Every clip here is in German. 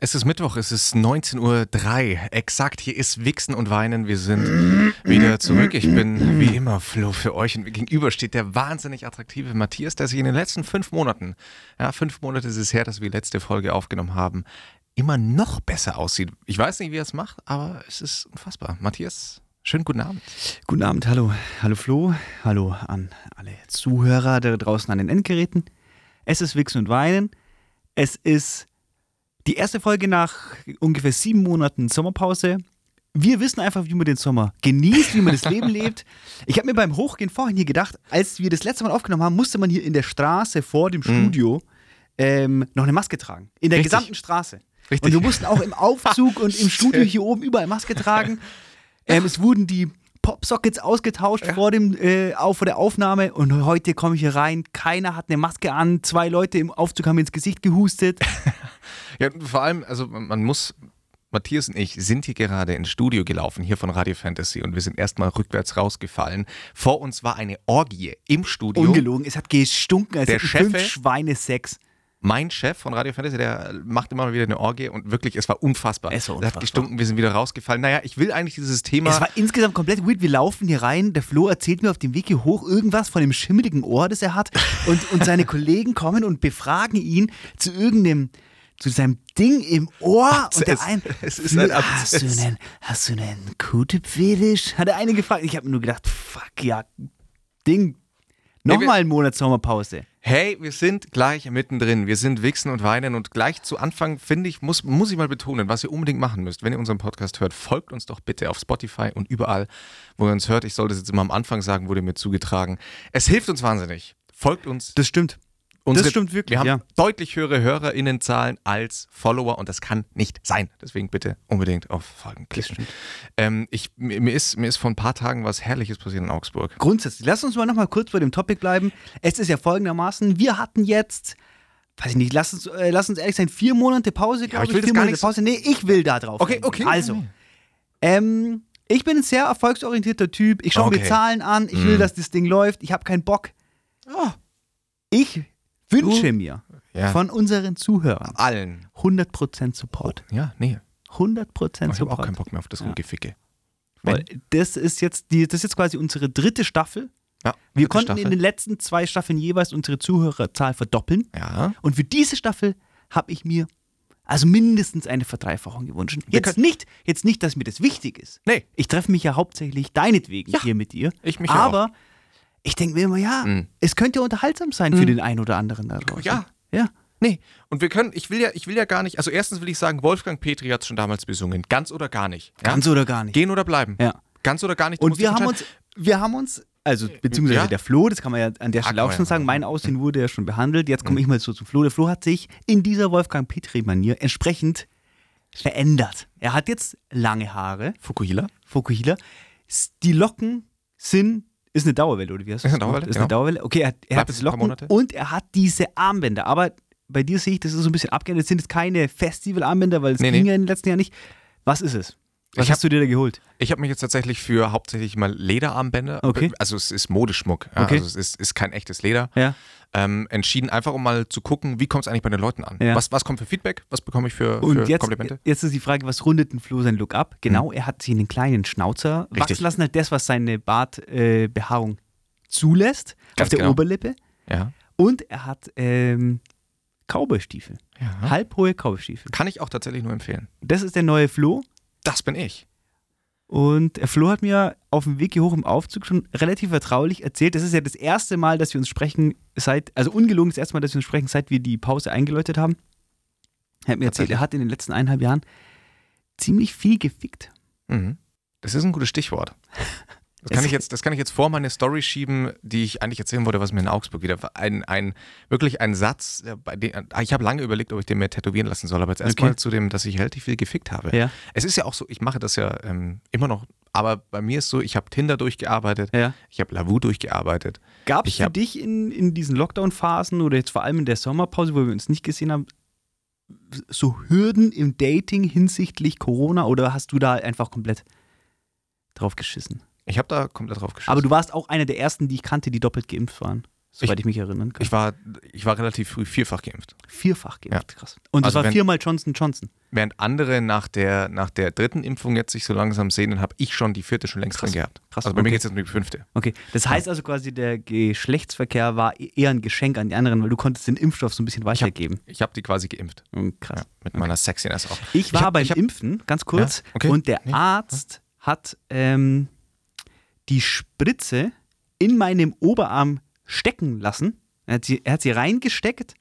Es ist Mittwoch, es ist 19.03 Uhr. Exakt, hier ist Wichsen und Weinen. Wir sind wieder zurück. Ich bin wie immer Flo für euch und mir gegenüber steht der wahnsinnig attraktive Matthias, der sich in den letzten fünf Monaten, ja, fünf Monate ist es her, dass wir die letzte Folge aufgenommen haben, immer noch besser aussieht. Ich weiß nicht, wie er es macht, aber es ist unfassbar. Matthias, schönen guten Abend. Guten Abend, hallo. Hallo Flo, hallo an alle Zuhörer da draußen an den Endgeräten. Es ist Wichsen und Weinen. Es ist die erste Folge nach ungefähr sieben Monaten Sommerpause. Wir wissen einfach, wie man den Sommer genießt, wie man das Leben lebt. Ich habe mir beim Hochgehen vorhin hier gedacht, als wir das letzte Mal aufgenommen haben, musste man hier in der Straße vor dem Studio ähm, noch eine Maske tragen. In der Richtig. gesamten Straße. Richtig. Und wir mussten auch im Aufzug und im Studio hier oben überall Maske tragen. Ähm, es wurden die Popsockets ausgetauscht vor, dem, äh, auf, vor der Aufnahme und heute komme ich hier rein. Keiner hat eine Maske an. Zwei Leute im Aufzug haben mir ins Gesicht gehustet. Ja, vor allem, also man muss, Matthias und ich sind hier gerade ins Studio gelaufen, hier von Radio Fantasy und wir sind erstmal rückwärts rausgefallen. Vor uns war eine Orgie im Studio. Ungelogen, es hat gestunken, als Der hätten Chef- fünf Schweine Sex. mein Chef von Radio Fantasy, der macht immer mal wieder eine Orgie und wirklich, es war unfassbar. Es war Er hat unfassbar. gestunken, wir sind wieder rausgefallen. Naja, ich will eigentlich dieses Thema. Es war insgesamt komplett weird. Wir laufen hier rein. Der Flo erzählt mir auf dem Weg hier hoch irgendwas von dem schimmeligen Ohr, das er hat. Und, und seine Kollegen kommen und befragen ihn zu irgendeinem, zu seinem Ding im Ohr. Und der Es- ein, es ist ein hast, du einen, hast du einen Q-Tip-Fetisch? Hat der eine gefragt. Ich habe mir nur gedacht, fuck ja, Ding. Nochmal einen Monat Sommerpause. Hey, wir sind gleich mittendrin. Wir sind Wichsen und Weinen und gleich zu Anfang, finde ich, muss, muss ich mal betonen, was ihr unbedingt machen müsst, wenn ihr unseren Podcast hört, folgt uns doch bitte auf Spotify und überall, wo ihr uns hört. Ich sollte es jetzt immer am Anfang sagen, wurde mir zugetragen. Es hilft uns wahnsinnig. Folgt uns. Das stimmt. Unsere- das stimmt wirklich, Wir haben ja. deutlich höhere HörerInnenzahlen als Follower und das kann nicht sein. Deswegen bitte unbedingt auf Folgen klicken. Ähm, ich, mir, mir ist, mir ist vor ein paar Tagen was Herrliches passiert in Augsburg. Grundsätzlich, lass uns mal noch mal kurz bei dem Topic bleiben. Es ist ja folgendermaßen, wir hatten jetzt, weiß ich nicht, lass uns, äh, lass uns ehrlich sein, vier Monate Pause, glaube ich will das vier gar Monate nicht Pause. Nee, ich will da drauf. Okay, okay. Also, ähm, ich bin ein sehr erfolgsorientierter Typ. Ich schaue mir Okay. Zahlen an. Ich will, Mm. dass das Ding läuft. Ich habe keinen Bock. Ich wünsche mir Ja. von unseren Zuhörern Allen. 100% Support. Ja, nee. 100% Ich habe auch Support. keinen Bock mehr auf das Ja. Rumgeficke. Weil das ist jetzt die, das ist jetzt quasi unsere dritte Staffel. Ja, Wir konnten Staffel. in den letzten zwei Staffeln jeweils unsere Zuhörerzahl verdoppeln. Ja. Und für diese Staffel habe ich mir also mindestens eine Verdreifachung gewünscht. Jetzt nicht, jetzt nicht, dass mir das wichtig ist. Nee. Ich treffe mich ja hauptsächlich deinetwegen Ja, hier mit dir. ich mich Aber ich denke mir immer, ja, Mhm. es könnte ja unterhaltsam sein für den einen oder anderen da draußen. Ja. Ja. Nee. Und wir können, ich will ja, ich will ja gar nicht, also erstens will ich sagen, Wolfgang Petri hat es schon damals besungen. Ganz oder gar nicht. Ja? Ganz oder gar nicht. Gehen oder bleiben. Ja. Ganz oder gar nicht. Und wir haben uns, wir haben uns, also beziehungsweise Ja. der Flo, das kann man ja an der Stelle auch schon sagen, mein Aussehen wurde ja schon behandelt. Jetzt komme ich mal so zum Flo. Der Flo hat sich in dieser Wolfgang Petri-Manier entsprechend verändert. Er hat jetzt lange Haare, Fukuhila? Fukuhila. Die Locken sind, ist eine Dauerwelle, oder wie heißt das? Ist eine Dauerwelle, Ist eine genau. Dauerwelle. Okay, er hat, er hat es das Locken und er hat diese Armbänder. Aber bei dir sehe ich, das ist so ein bisschen abgeändert. Das sind jetzt keine Festival-Armbänder, weil es Nee, ging nee. ja in den letzten Jahren nicht. Was ist es? Was Ich hast du dir da geholt? Ich habe mich jetzt tatsächlich für hauptsächlich mal Lederarmbänder, Okay. also es ist Modeschmuck, ja, Okay. also es ist, ist kein echtes Leder, Ja. ähm, entschieden, einfach um mal zu gucken, wie kommt es eigentlich bei den Leuten an? Ja. Was, was kommt für Feedback? Was bekomme ich für, Und für jetzt, Komplimente? jetzt ist die Frage, was rundet ein Flo sein Look ab? Genau, er hat sich einen kleinen Schnauzer Richtig. wachsen lassen, halt das, was seine Bartbehaarung äh, zulässt, Ganz auf der genau. Oberlippe. Ja. Und er hat ähm, Cowboystiefel, ja. halbhohe Cowboystiefel. Kann ich auch tatsächlich nur empfehlen. Das ist der neue Flo. Das bin ich. Und der Flo hat mir auf dem Weg hier hoch im Aufzug schon relativ vertraulich erzählt. Das ist ja das erste Mal, dass wir uns sprechen, seit, also ungelogen das erste Mal, dass wir uns sprechen, seit wir die Pause eingeläutet haben. Er hat mir erzählt, er hat in den letzten eineinhalb Jahren ziemlich viel gefickt. Mhm. Das ist ein gutes Stichwort. Das kann, ich jetzt, das kann ich jetzt vor meine Story schieben, die ich eigentlich erzählen wollte, was mir in Augsburg wieder war. Ein, ein, wirklich ein Satz, bei dem, ich habe lange überlegt, ob ich den mir tätowieren lassen soll, aber jetzt erstmal Okay. zu dem, dass ich relativ viel gefickt habe. Ja. Es ist ja auch so, ich mache das ja ähm, immer noch, aber bei mir ist so, ich habe Tinder durchgearbeitet, Ja. ich habe Lavu durchgearbeitet. Gab es für dich in, in diesen Lockdown-Phasen oder jetzt vor allem in der Sommerpause, wo wir uns nicht gesehen haben, so Hürden im Dating hinsichtlich Corona oder hast du da einfach komplett drauf geschissen? Ich habe da komplett drauf geschissen. Aber du warst auch einer der ersten, die ich kannte, die doppelt geimpft waren. soweit ich, mich erinnern kann. Ich war, ich war relativ früh vierfach geimpft. Vierfach geimpft, krass. Und Also das war wenn- viermal Johnson Johnson. Während andere nach der, nach der dritten Impfung jetzt sich so langsam sehnen, habe ich schon die vierte schon längst Krass. drin gehabt. Krass, Also bei mir okay. geht es jetzt um die fünfte. Okay, das heißt also quasi, der Geschlechtsverkehr war eher ein Geschenk an die anderen, weil du konntest den Impfstoff so ein bisschen weitergeben. Ich habe die quasi geimpft. Hm, Krass. Ja, mit meiner Sexiness auch. Ich war hab- beim ich hab- Impfen, ganz kurz, Ja, okay. und der Nee. Arzt hat ähm, die Spritze in meinem Oberarm stecken lassen. Er hat, sie, er hat sie reingesteckt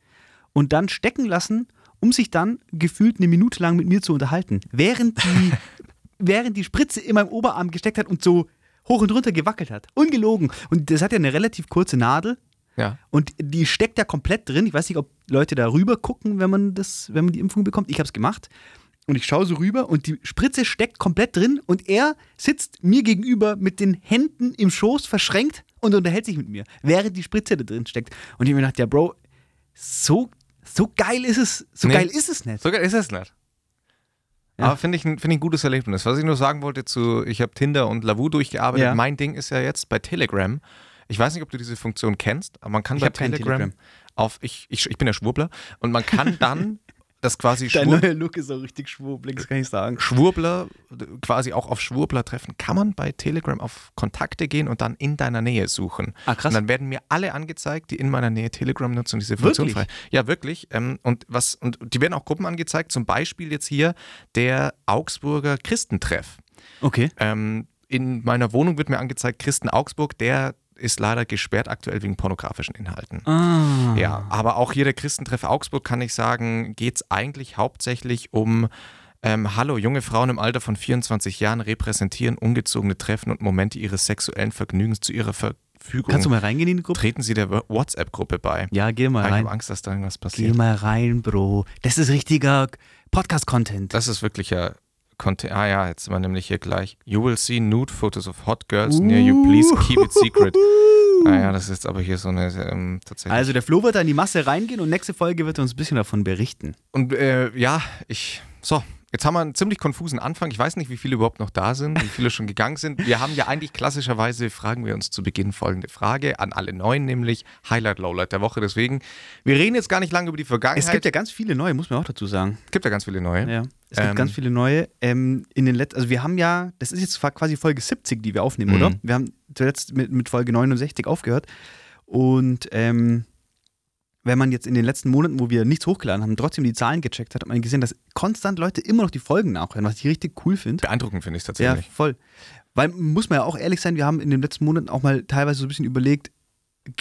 und dann stecken lassen, um sich dann gefühlt eine Minute lang mit mir zu unterhalten. Während die, während die Spritze in meinem Oberarm gesteckt hat und so hoch und runter gewackelt hat. Ungelogen. Und das hat ja eine relativ kurze Nadel. Ja. Und die steckt da komplett drin. Ich weiß nicht, ob Leute da rüber gucken, wenn man das, wenn man die Impfung bekommt. Ich habe es gemacht. Und ich schaue so rüber und die Spritze steckt komplett drin und er sitzt mir gegenüber mit den Händen im Schoß verschränkt und unterhält sich mit mir, während die Spritze da drin steckt. Und ich habe mir gedacht, ja, Bro, so, so geil ist es, so Nee. geil ist es nicht. Sogar ist es nicht. Ja. Aber finde ich, ein- finde ich ein gutes Erlebnis. Was ich nur sagen wollte zu, ich habe Tinder und Lavu durchgearbeitet. Ja. Mein Ding ist ja jetzt bei Telegram. Ich weiß nicht, ob du diese Funktion kennst, aber man kann Ich bei Telegram, Telegram. auf, ich, ich, ich bin der Schwurbler, und man kann dann das quasi Dein Schwur, neuer Look ist so richtig schwurbelig, das kann ich sagen. Schwurbler, quasi auch auf Schwurbler treffen, kann man bei Telegram auf Kontakte gehen und dann in deiner Nähe suchen. Ah, krass. Und dann werden mir alle angezeigt, die in meiner Nähe Telegram nutzen und diese Funktion Wirklich? frei. Ja, wirklich. Ähm, und, was, und die werden auch Gruppen angezeigt, zum Beispiel jetzt hier der Augsburger Christentreff. Okay. Ähm, in meiner Wohnung wird mir angezeigt, Christen Augsburg, der ist leider gesperrt aktuell wegen pornografischen Inhalten. Ah. Ja, aber auch hier der Christentreff Augsburg kann ich sagen, geht es eigentlich hauptsächlich um ähm, Hallo, junge Frauen im Alter von 24 Jahren repräsentieren ungezogene Treffen und Momente ihres sexuellen Vergnügens zu ihrer Verfügung. Kannst du mal reingehen in die Gruppe? Treten Sie der WhatsApp-Gruppe bei. Ja, geh mal Ah, Ich rein. habe Angst, dass da irgendwas Geh passiert. mal rein, Bro. Das ist richtiger Podcast-Content. Das ist wirklicher Content. Ah ja, jetzt sind wir nämlich hier gleich. You will see nude photos of hot girls near you. Please keep it secret. Ah ja, das ist jetzt aber hier so eine ähm, tatsächlich. Also der Flo wird da in die Masse reingehen und nächste Folge wird er uns ein bisschen davon berichten. Und äh, ja, ich. So, jetzt haben wir einen ziemlich konfusen Anfang. Ich weiß nicht, wie viele überhaupt noch da sind, wie viele schon gegangen sind. Wir haben ja eigentlich klassischerweise, fragen wir uns zu Beginn folgende Frage an alle Neuen, nämlich Highlight, Lowlight der Woche. Deswegen, wir reden jetzt gar nicht lange über die Vergangenheit. Es gibt ja ganz viele neue, muss man auch dazu sagen. gibt ja ganz viele neue. Ja. Es gibt Ähm. ganz viele neue. Ähm, in den Let also wir haben ja, das ist jetzt quasi Folge 70, die wir aufnehmen, Mhm. oder? Wir haben zuletzt mit, mit Folge 69 aufgehört. Und ähm, wenn man jetzt in den letzten Monaten, wo wir nichts hochgeladen haben, trotzdem die Zahlen gecheckt hat, hat man gesehen, dass konstant Leute immer noch die Folgen nachhören, was ich richtig cool finde. Beeindruckend finde ich es Ja, tatsächlich. voll. Weil muss man ja auch ehrlich sein, wir haben in den letzten Monaten auch mal teilweise so ein bisschen überlegt,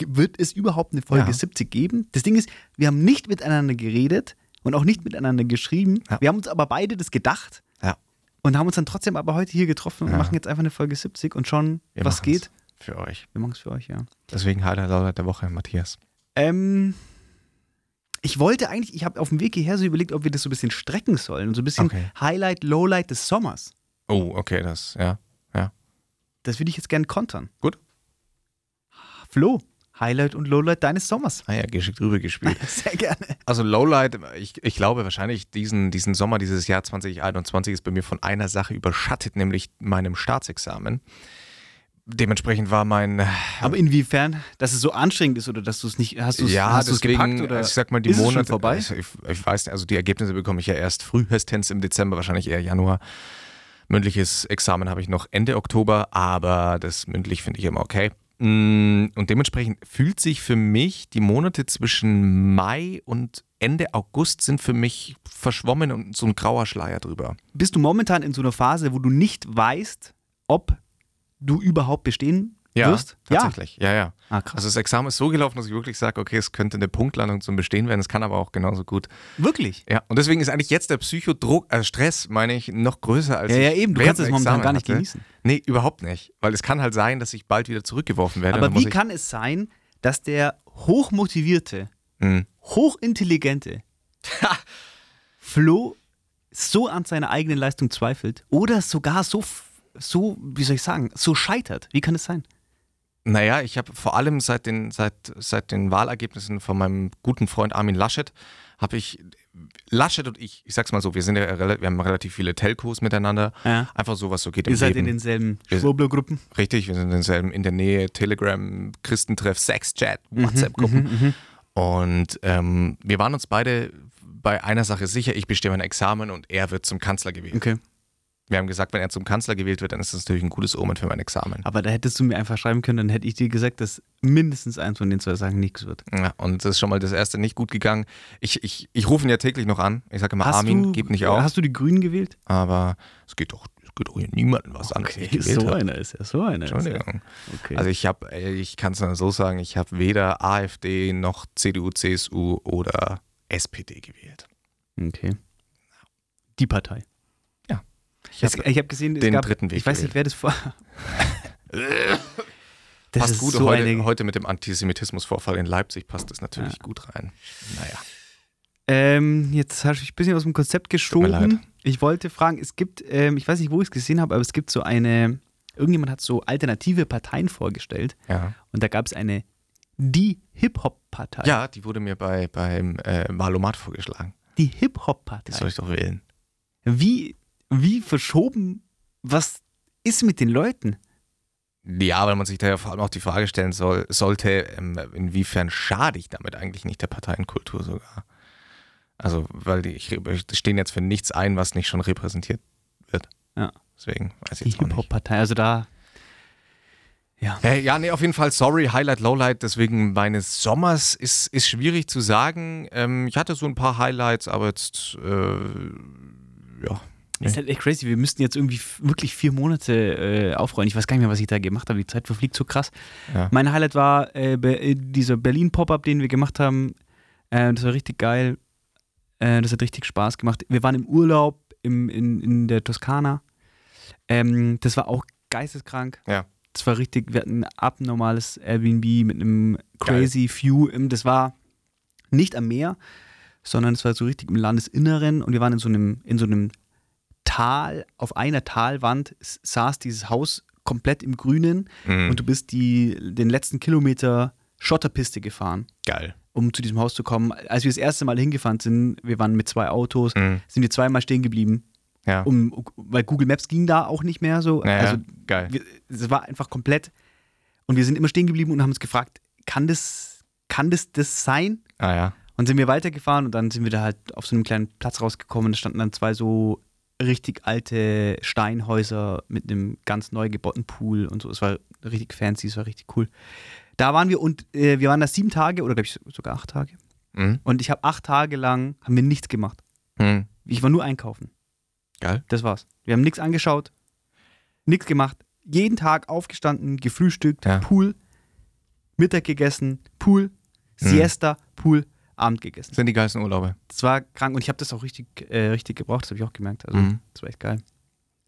wird es überhaupt eine Folge Ja. 70 geben? Das Ding ist, wir haben nicht miteinander geredet und auch nicht miteinander geschrieben. Ja. Wir haben uns aber beide das gedacht Ja. und haben uns dann trotzdem aber heute hier getroffen und Ja. machen jetzt einfach eine Folge 70 und schauen, Wir was geht. Für euch. Wir machen es für euch, ja. Deswegen Highlight, Lowlight der Woche, Matthias. Ähm, ich wollte eigentlich, ich habe auf dem Weg hierher so überlegt, ob wir das so ein bisschen strecken sollen und so ein bisschen Okay. Highlight, Lowlight des Sommers. Oh, okay, das, ja. Das würde ich jetzt gerne kontern. Gut. Flo, Highlight und Lowlight deines Sommers. Ah ja, geschickt rübergespielt. Sehr gerne. Also Lowlight, ich, ich glaube wahrscheinlich diesen, diesen Sommer, dieses Jahr 2021 ist bei mir von einer Sache überschattet, nämlich meinem Staatsexamen. Dementsprechend war mein Aber inwiefern, dass es so anstrengend ist oder dass du es nicht, hast du es ja, hast deswegen, gepackt oder ich sag mal, die ist es schon Monate vorbei? Ich, ich weiß nicht, also die Ergebnisse bekomme ich ja erst frühestens im Dezember, wahrscheinlich eher Januar. Mündliches Examen habe ich noch Ende Oktober, aber das mündlich finde ich immer okay. Mm, Und dementsprechend fühlt sich für mich die Monate zwischen Mai und Ende August sind für mich verschwommen und so ein grauer Schleier drüber. Bist du momentan in so einer Phase, wo du nicht weißt, ob du überhaupt bestehen wirst? tatsächlich. Ja, ja. Ja. Ah. Also das Examen ist so gelaufen, dass ich wirklich sage, okay, es könnte eine Punktlandung zum Bestehen werden, es kann aber auch genauso gut Wirklich? Ja, und deswegen ist eigentlich jetzt der Psychodruck, also Stress, meine ich, noch größer als Ja, ja, eben. Du kannst es momentan Examen gar nicht hatte. genießen. Nee, überhaupt nicht. Weil es kann halt sein, dass ich bald wieder zurückgeworfen werde. Aber wie kann es sein, dass der hochmotivierte, Hm. hochintelligente Flo so an seiner eigenen Leistung zweifelt oder sogar so, so, wie soll ich sagen, so scheitert? Wie kann es sein? Naja, ich habe vor allem seit den, seit, seit den Wahlergebnissen von meinem guten Freund Armin Laschet, habe ich Laschet und ich, ich sag's mal so, wir sind ja wir haben relativ viele Telcos miteinander. Ja. Einfach so, was so geht im Ihr seid in Leben. denselben Wir- Schwurbler-Gruppen. Richtig, wir sind in denselben in der Nähe, Telegram, Christentreff, Sexchat, Mhm, WhatsApp-Gruppen. Und ähm, wir waren uns beide bei einer Sache sicher, ich bestehe mein Examen und er wird zum Kanzler gewählt. Okay. Wir haben gesagt, wenn er zum Kanzler gewählt wird, dann ist das natürlich ein gutes Omen für mein Examen. Aber da hättest du mir einfach schreiben können, dann hätte ich dir gesagt, dass mindestens eins von den zwei Sachen nichts wird. Ja, und das ist schon mal das erste nicht gut gegangen. Ich, ich, ich rufe ihn ja täglich noch an. Ich sage immer, Armin, du, gib nicht auf. Hast du die Grünen gewählt? Aber es geht doch, geht doch hier niemandem was an, so habe. einer ist er, so einer ist er. Entschuldigung. Okay. Also ich habe, ich kann es nur so sagen, ich habe weder AfD noch CDU, CSU oder SPD gewählt. okay. Die Partei. Ich Es, hab, habe gesehen, es den gab, dritten Weg ich weiß nicht, wer das vor. das passt ist gut so heute, eine, heute mit dem Antisemitismusvorfall in Leipzig passt das natürlich gut rein. Naja. Ähm, jetzt habe ich ein bisschen aus dem Konzept leid. Ich wollte fragen, es gibt, ähm, ich weiß nicht, wo ich es gesehen habe, aber es gibt so eine, irgendjemand hat so alternative Parteien vorgestellt Ja. und da gab es eine Die Hip-Hop-Partei. ja, die wurde mir bei, beim äh, Wahlomat vorgeschlagen. Die Das Hip-Hop-Partei. soll ich doch wählen. Wie, wie verschoben, was ist mit den Leuten? Ja, weil man sich da ja vor allem auch die Frage stellen soll, sollte, ähm, inwiefern schade ich damit eigentlich nicht der Parteienkultur sogar? Also, weil die ich, die stehen jetzt für nichts ein, was nicht schon repräsentiert wird. Ja. Deswegen weiß Die ich jetzt auch nicht. Hip-Hop-Partei, also da. Ja. Hey, ja, nee, auf jeden Fall, sorry, Highlight, Lowlight, deswegen meines Sommers ist, ist schwierig zu sagen. Ähm, ich hatte so ein paar Highlights, aber jetzt, äh, ja. Ist halt echt crazy. Wir müssten jetzt irgendwie wirklich vier Monate äh, aufräumen. Ich weiß gar nicht mehr, was ich da gemacht habe. Die Zeit verfliegt so krass. Ja. Mein Highlight war äh, Be- äh, dieser Berlin-Pop-Up, den wir gemacht haben. Äh, das war richtig geil. Äh, das hat richtig Spaß gemacht. Wir waren im Urlaub im, in, in der Toskana. Ähm, das war auch geisteskrank. Ja. Das war richtig, wir hatten ein abnormales Airbnb mit einem crazy View. Ähm, Das war nicht am Meer, sondern es war so richtig im Landesinneren und wir waren in so einem, in so einem Tal, auf einer Talwand saß dieses Haus komplett im Grünen Mhm. und du bist die, den letzten Kilometer Schotterpiste gefahren, Geil. um zu diesem Haus zu kommen. Als wir das erste Mal hingefahren sind, wir waren mit zwei Autos, Mhm. sind wir zweimal stehen geblieben, Ja. um, weil Google Maps ging da auch nicht mehr so. Naja, Also geil. es war einfach komplett. Und wir sind immer stehen geblieben und haben uns gefragt, kann das, kann das das sein? Ah ja. Und sind wir weitergefahren und dann sind wir da halt auf so einem kleinen Platz rausgekommen. Da standen dann zwei so richtig alte Steinhäuser mit einem ganz neu gebauten Pool und so. Es war richtig fancy, es war richtig cool. Da waren wir und äh, wir waren da sieben Tage oder glaube ich sogar acht Tage. Mhm. Und ich habe acht Tage lang, haben wir nichts gemacht. Mhm. Ich war nur einkaufen. Geil. Das war's. Wir haben nichts angeschaut, nichts gemacht. Jeden Tag aufgestanden, gefrühstückt, Ja. Pool, Mittag gegessen, Pool, Siesta, Pool, Abend gegessen. Das sind die geilsten Urlaube. Das war krank und ich habe das auch richtig, äh, richtig gebraucht, das habe ich auch gemerkt. Also, Mhm. das war echt geil.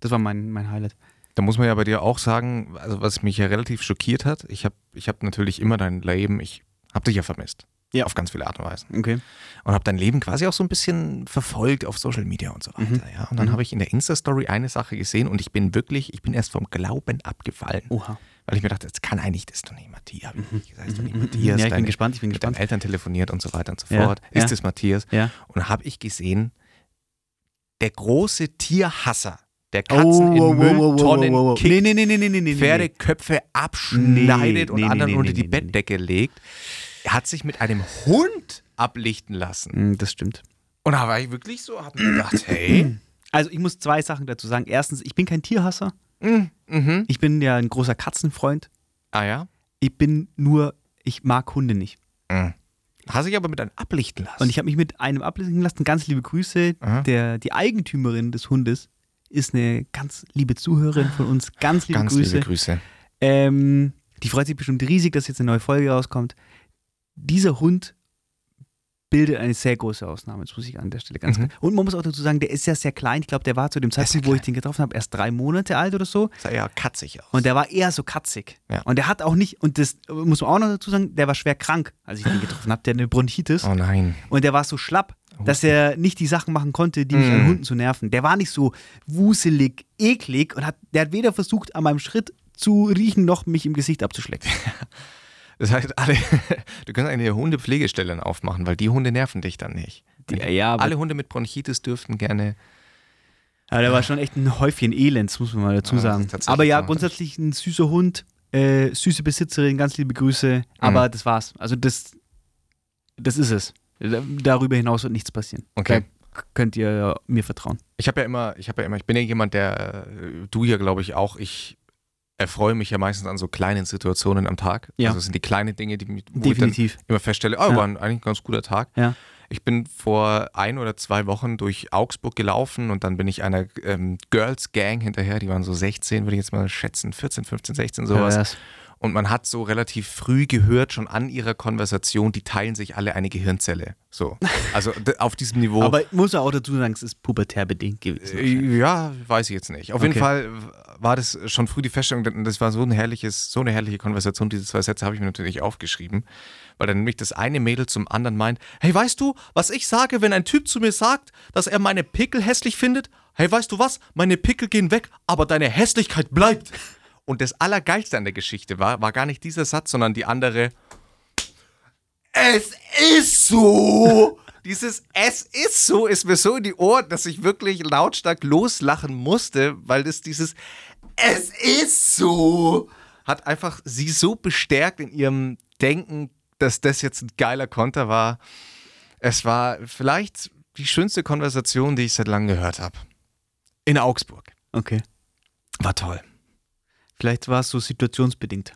Das war mein, mein Highlight. Da muss man ja bei dir auch sagen, also was mich ja relativ schockiert hat, ich habe ich hab natürlich immer dein Leben, ich habe dich ja vermisst. Ja. Auf ganz viele Art und Weise. Okay. Und habe dein Leben quasi auch so ein bisschen verfolgt auf Social Media und so weiter. Mhm. Ja. Und dann habe ich in der Insta-Story eine Sache gesehen und ich bin wirklich, ich bin erst vom Glauben abgefallen. Oha. Weil ich mir dachte, das kann eigentlich das doch nicht Matthias. Das heißt doch nicht Mhm. Matthias. Ja, ich bin deine- gespannt, ich bin mit gespannt. Eltern telefoniert und so weiter und so Ja, fort. ja. Ist es Matthias? Ja. Und habe ich gesehen, der große Tierhasser, der Katzen in Mülltonnen kickt, Nee, nee, nee, nee, nee. Pferdeköpfe abschneidet und anderen unter die Bettdecke legt. Hat sich mit einem Hund ablichten lassen. Mm, Das stimmt. Und da war ich wirklich so, hab mir gedacht, hey, Also ich muss zwei Sachen dazu sagen. Erstens, ich bin kein Tierhasser. Mhm. Ich bin ja ein großer Katzenfreund. ah ja, Ich bin nur, ich mag Hunde nicht. mm. Hast sich aber mit einem ablichten lassen. Und ich habe mich mit einem ablesen lassen. Ganz liebe Grüße. Aha. Der, die Eigentümerin des Hundes ist eine ganz liebe Zuhörerin von uns. Ganz liebe Ganz Grüße. liebe Grüße. Ähm, die freut sich bestimmt riesig, dass jetzt eine neue Folge rauskommt. Dieser Hund bildet eine sehr große Ausnahme, das muss ich an der Stelle ganz Mhm. klar. Und man muss auch dazu sagen, der ist ja sehr klein. Ich glaube, der war zu dem Zeitpunkt, wo ich den getroffen habe, erst drei Monate alt oder so. Sah ja katzig aus. Und der war eher so katzig. Ja. Und der hat auch nicht, und das muss man auch noch dazu sagen, der war schwer krank, als ich den getroffen habe. Der hat eine Bronchitis. oh nein. Und der war so schlapp, dass er nicht die Sachen machen konnte, die mich Mm. an Hunden zu nerven. Der war nicht so wuselig, eklig und hat, der hat weder versucht, an meinem Schritt zu riechen, noch mich im Gesicht abzuschlecken. Das heißt, alle, du kannst eine Hundepflegestelle aufmachen, weil die Hunde nerven dich dann nicht. Die, ja, aber, Alle Hunde mit Bronchitis dürften gerne. aber der war schon echt ein Häufchen Elends, muss man mal dazu Ja, sagen. tatsächlich Aber ja, grundsätzlich ein süßer Hund, äh, süße Besitzerin, ganz liebe Grüße. Aber das war's. Also das, das ist es. Darüber hinaus wird nichts passieren. Okay. Da könnt ihr mir vertrauen. Ich habe ja immer, ich habe ja immer, ich bin ja jemand, der, äh, du ja glaube ich auch, ich erfreue mich ja meistens an so kleinen Situationen am Tag. Ja. Also es sind die kleinen Dinge, die mich, Definitiv. immer feststelle, oh, Ja. war ein, eigentlich ein ganz guter Tag. Ja. Ich bin vor ein oder zwei Wochen durch Augsburg gelaufen und dann bin ich einer ähm, Girls Gang hinterher, die waren so 16, würde ich jetzt mal schätzen, 14, 15, 16, sowas. Pervers. Und man hat so relativ früh gehört, schon an ihrer Konversation, die teilen sich alle eine Gehirnzelle. So. Also auf diesem Niveau. Aber ich muss ja auch dazu sagen, es ist pubertär bedingt gewesen. Äh, Ja, weiß ich jetzt nicht. Auf jeden Okay. Fall war das schon früh die Feststellung, das war so ein herrliches, so eine herrliche Konversation. Diese zwei Sätze habe ich mir natürlich aufgeschrieben, weil dann nämlich das eine Mädel zum anderen meint: Hey, weißt du, was ich sage, wenn ein Typ zu mir sagt, dass er meine Pickel hässlich findet? Hey, weißt du was? Meine Pickel gehen weg, aber deine Hässlichkeit bleibt. Und das Allergeilste an der Geschichte war, war gar nicht dieser Satz, sondern die andere. Es ist so. Dieses Es ist so ist mir so in die Ohren, dass ich wirklich lautstark loslachen musste, weil das dieses Es ist so hat einfach sie so bestärkt in ihrem Denken, dass das jetzt ein geiler Konter war. Es war vielleicht die schönste Konversation, die ich seit langem gehört habe. In Augsburg. Okay. War toll. Vielleicht war es so situationsbedingt.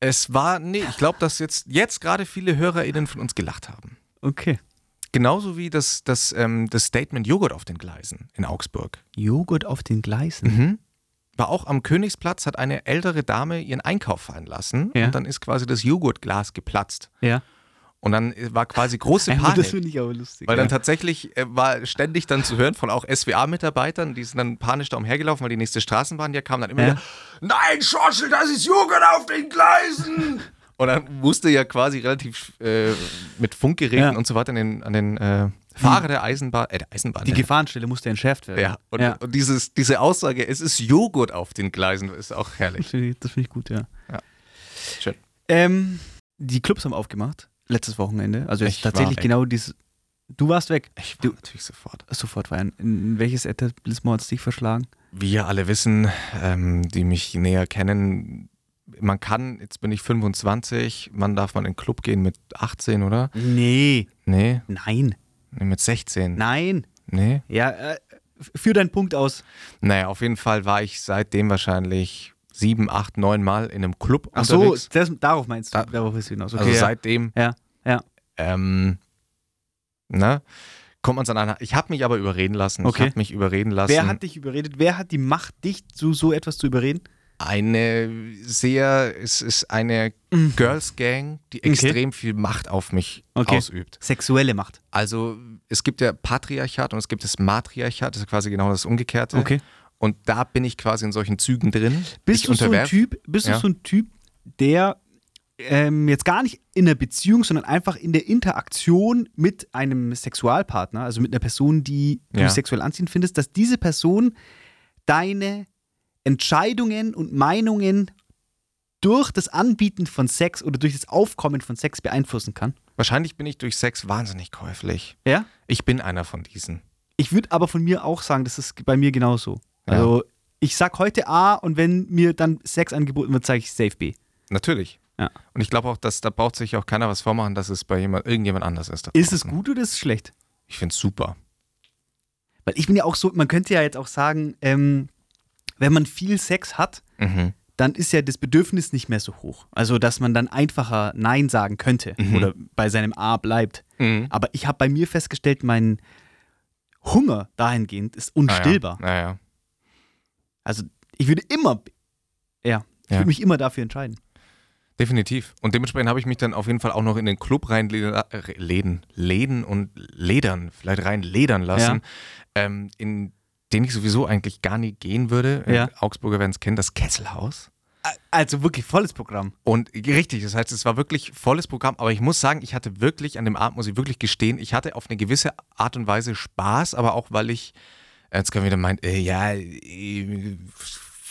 Es war, nee, ich glaube, dass jetzt, jetzt gerade viele HörerInnen von uns gelacht haben. Okay. Genauso wie das, das, ähm, das Statement Joghurt auf den Gleisen in Augsburg. Joghurt auf den Gleisen. Mhm. War auch am Königsplatz, hat eine ältere Dame ihren Einkauf fallen lassen Ja. und dann ist quasi das Joghurtglas geplatzt. Ja. Und dann war quasi große Panik. das finde ich aber lustig. Weil ja. dann tatsächlich äh, war ständig dann zu hören von auch SWA-Mitarbeitern, die sind dann panisch da umhergelaufen, weil die nächste Straßenbahn ja kam, dann immer Ja. wieder, Nein, Schorschel, das ist Joghurt auf den Gleisen! Und dann musste ja quasi relativ äh, mit Funkgeräten Ja. und so weiter an den, an den äh, Fahrer der Eisenbahn, äh, der Eisenbahn. die der- Gefahrenstelle musste entschärft werden. ja, und, ja. und dieses, diese Aussage, es ist Joghurt auf den Gleisen, ist auch Das herrlich. finde ich, das find ich gut, ja. Schön. Ähm, die Clubs haben aufgemacht, letztes Wochenende. Also jetzt Ich tatsächlich war genau dieses. Du warst weg. Ich war Du- natürlich sofort. Sofort feiern. In welches Etablissement hat es dich verschlagen? Wie ihr alle wissen, ähm, die mich näher kennen, man kann, jetzt bin ich 25, wann darf man in den Club gehen mit 18, oder? Nee. Nee, Nein. nee mit 16. Nein. Nee. Ja, äh, führ deinen Punkt aus. Naja, auf jeden Fall war ich seitdem wahrscheinlich sieben, acht, neun Mal in einem Club Ach so, unterwegs. das, darauf meinst du. Da- darauf ist hinaus. Okay, also ja. seitdem, ja, ja. ähm, ne, kommt man an einer. Ich habe mich aber überreden lassen. Okay. Ich habe mich überreden lassen. Wer hat dich überredet? Wer hat die Macht, dich zu so etwas zu überreden? Eine sehr, es ist eine Girls Gang, die Okay. extrem viel Macht auf mich Okay. ausübt. Sexuelle Macht. Also es gibt ja Patriarchat und es gibt das Matriarchat, das ist quasi genau das Umgekehrte. Und da bin ich quasi in solchen Zügen drin. Bist ich du so ein Typ, bist Ja. du so ein Typ, der ähm, jetzt gar nicht in der Beziehung, sondern einfach in der Interaktion mit einem Sexualpartner, also mit einer Person, die du Ja. sexuell anziehend findest, dass diese Person deine Entscheidungen und Meinungen durch das Anbieten von Sex oder durch das Aufkommen von Sex beeinflussen kann? Wahrscheinlich bin ich durch Sex wahnsinnig käuflich. Ja? Ich bin einer von diesen. Ich würde aber von mir auch sagen, das ist bei mir genauso. Also ich sag heute A und wenn mir dann Sex angeboten wird, sage ich safe B. Natürlich. Ja. Und ich glaube auch, dass da braucht sich auch keiner was vormachen, dass es bei jemand, irgendjemand anders ist. Ist es gut oder ist es schlecht? Ich finde es super. Weil ich bin ja auch so, man könnte ja jetzt auch sagen, ähm, wenn man viel Sex hat, Mhm. dann ist ja das Bedürfnis nicht mehr so hoch. Also, dass man dann einfacher Nein sagen könnte Mhm. oder bei seinem A bleibt. Mhm. Aber ich habe bei mir festgestellt, mein Hunger dahingehend ist unstillbar. Naja. naja. Also, ich würde immer, ja, ich Ja. würde mich immer dafür entscheiden. Definitiv. Und dementsprechend habe ich mich dann auf jeden Fall auch noch in den Club rein äh, Läden, Läden und Ledern, vielleicht rein ledern lassen, ähm, in den ich sowieso eigentlich gar nie gehen würde. Ja. Äh, Augsburger werden es kennen, das Kesselhaus. Also wirklich volles Programm. Und richtig, das heißt, es war wirklich volles Programm, aber ich muss sagen, ich hatte wirklich, an dem Abend muss ich wirklich gestehen, ich hatte auf eine gewisse Art und Weise Spaß, aber auch weil ich, jetzt können wir wieder meinen, äh, ja, äh,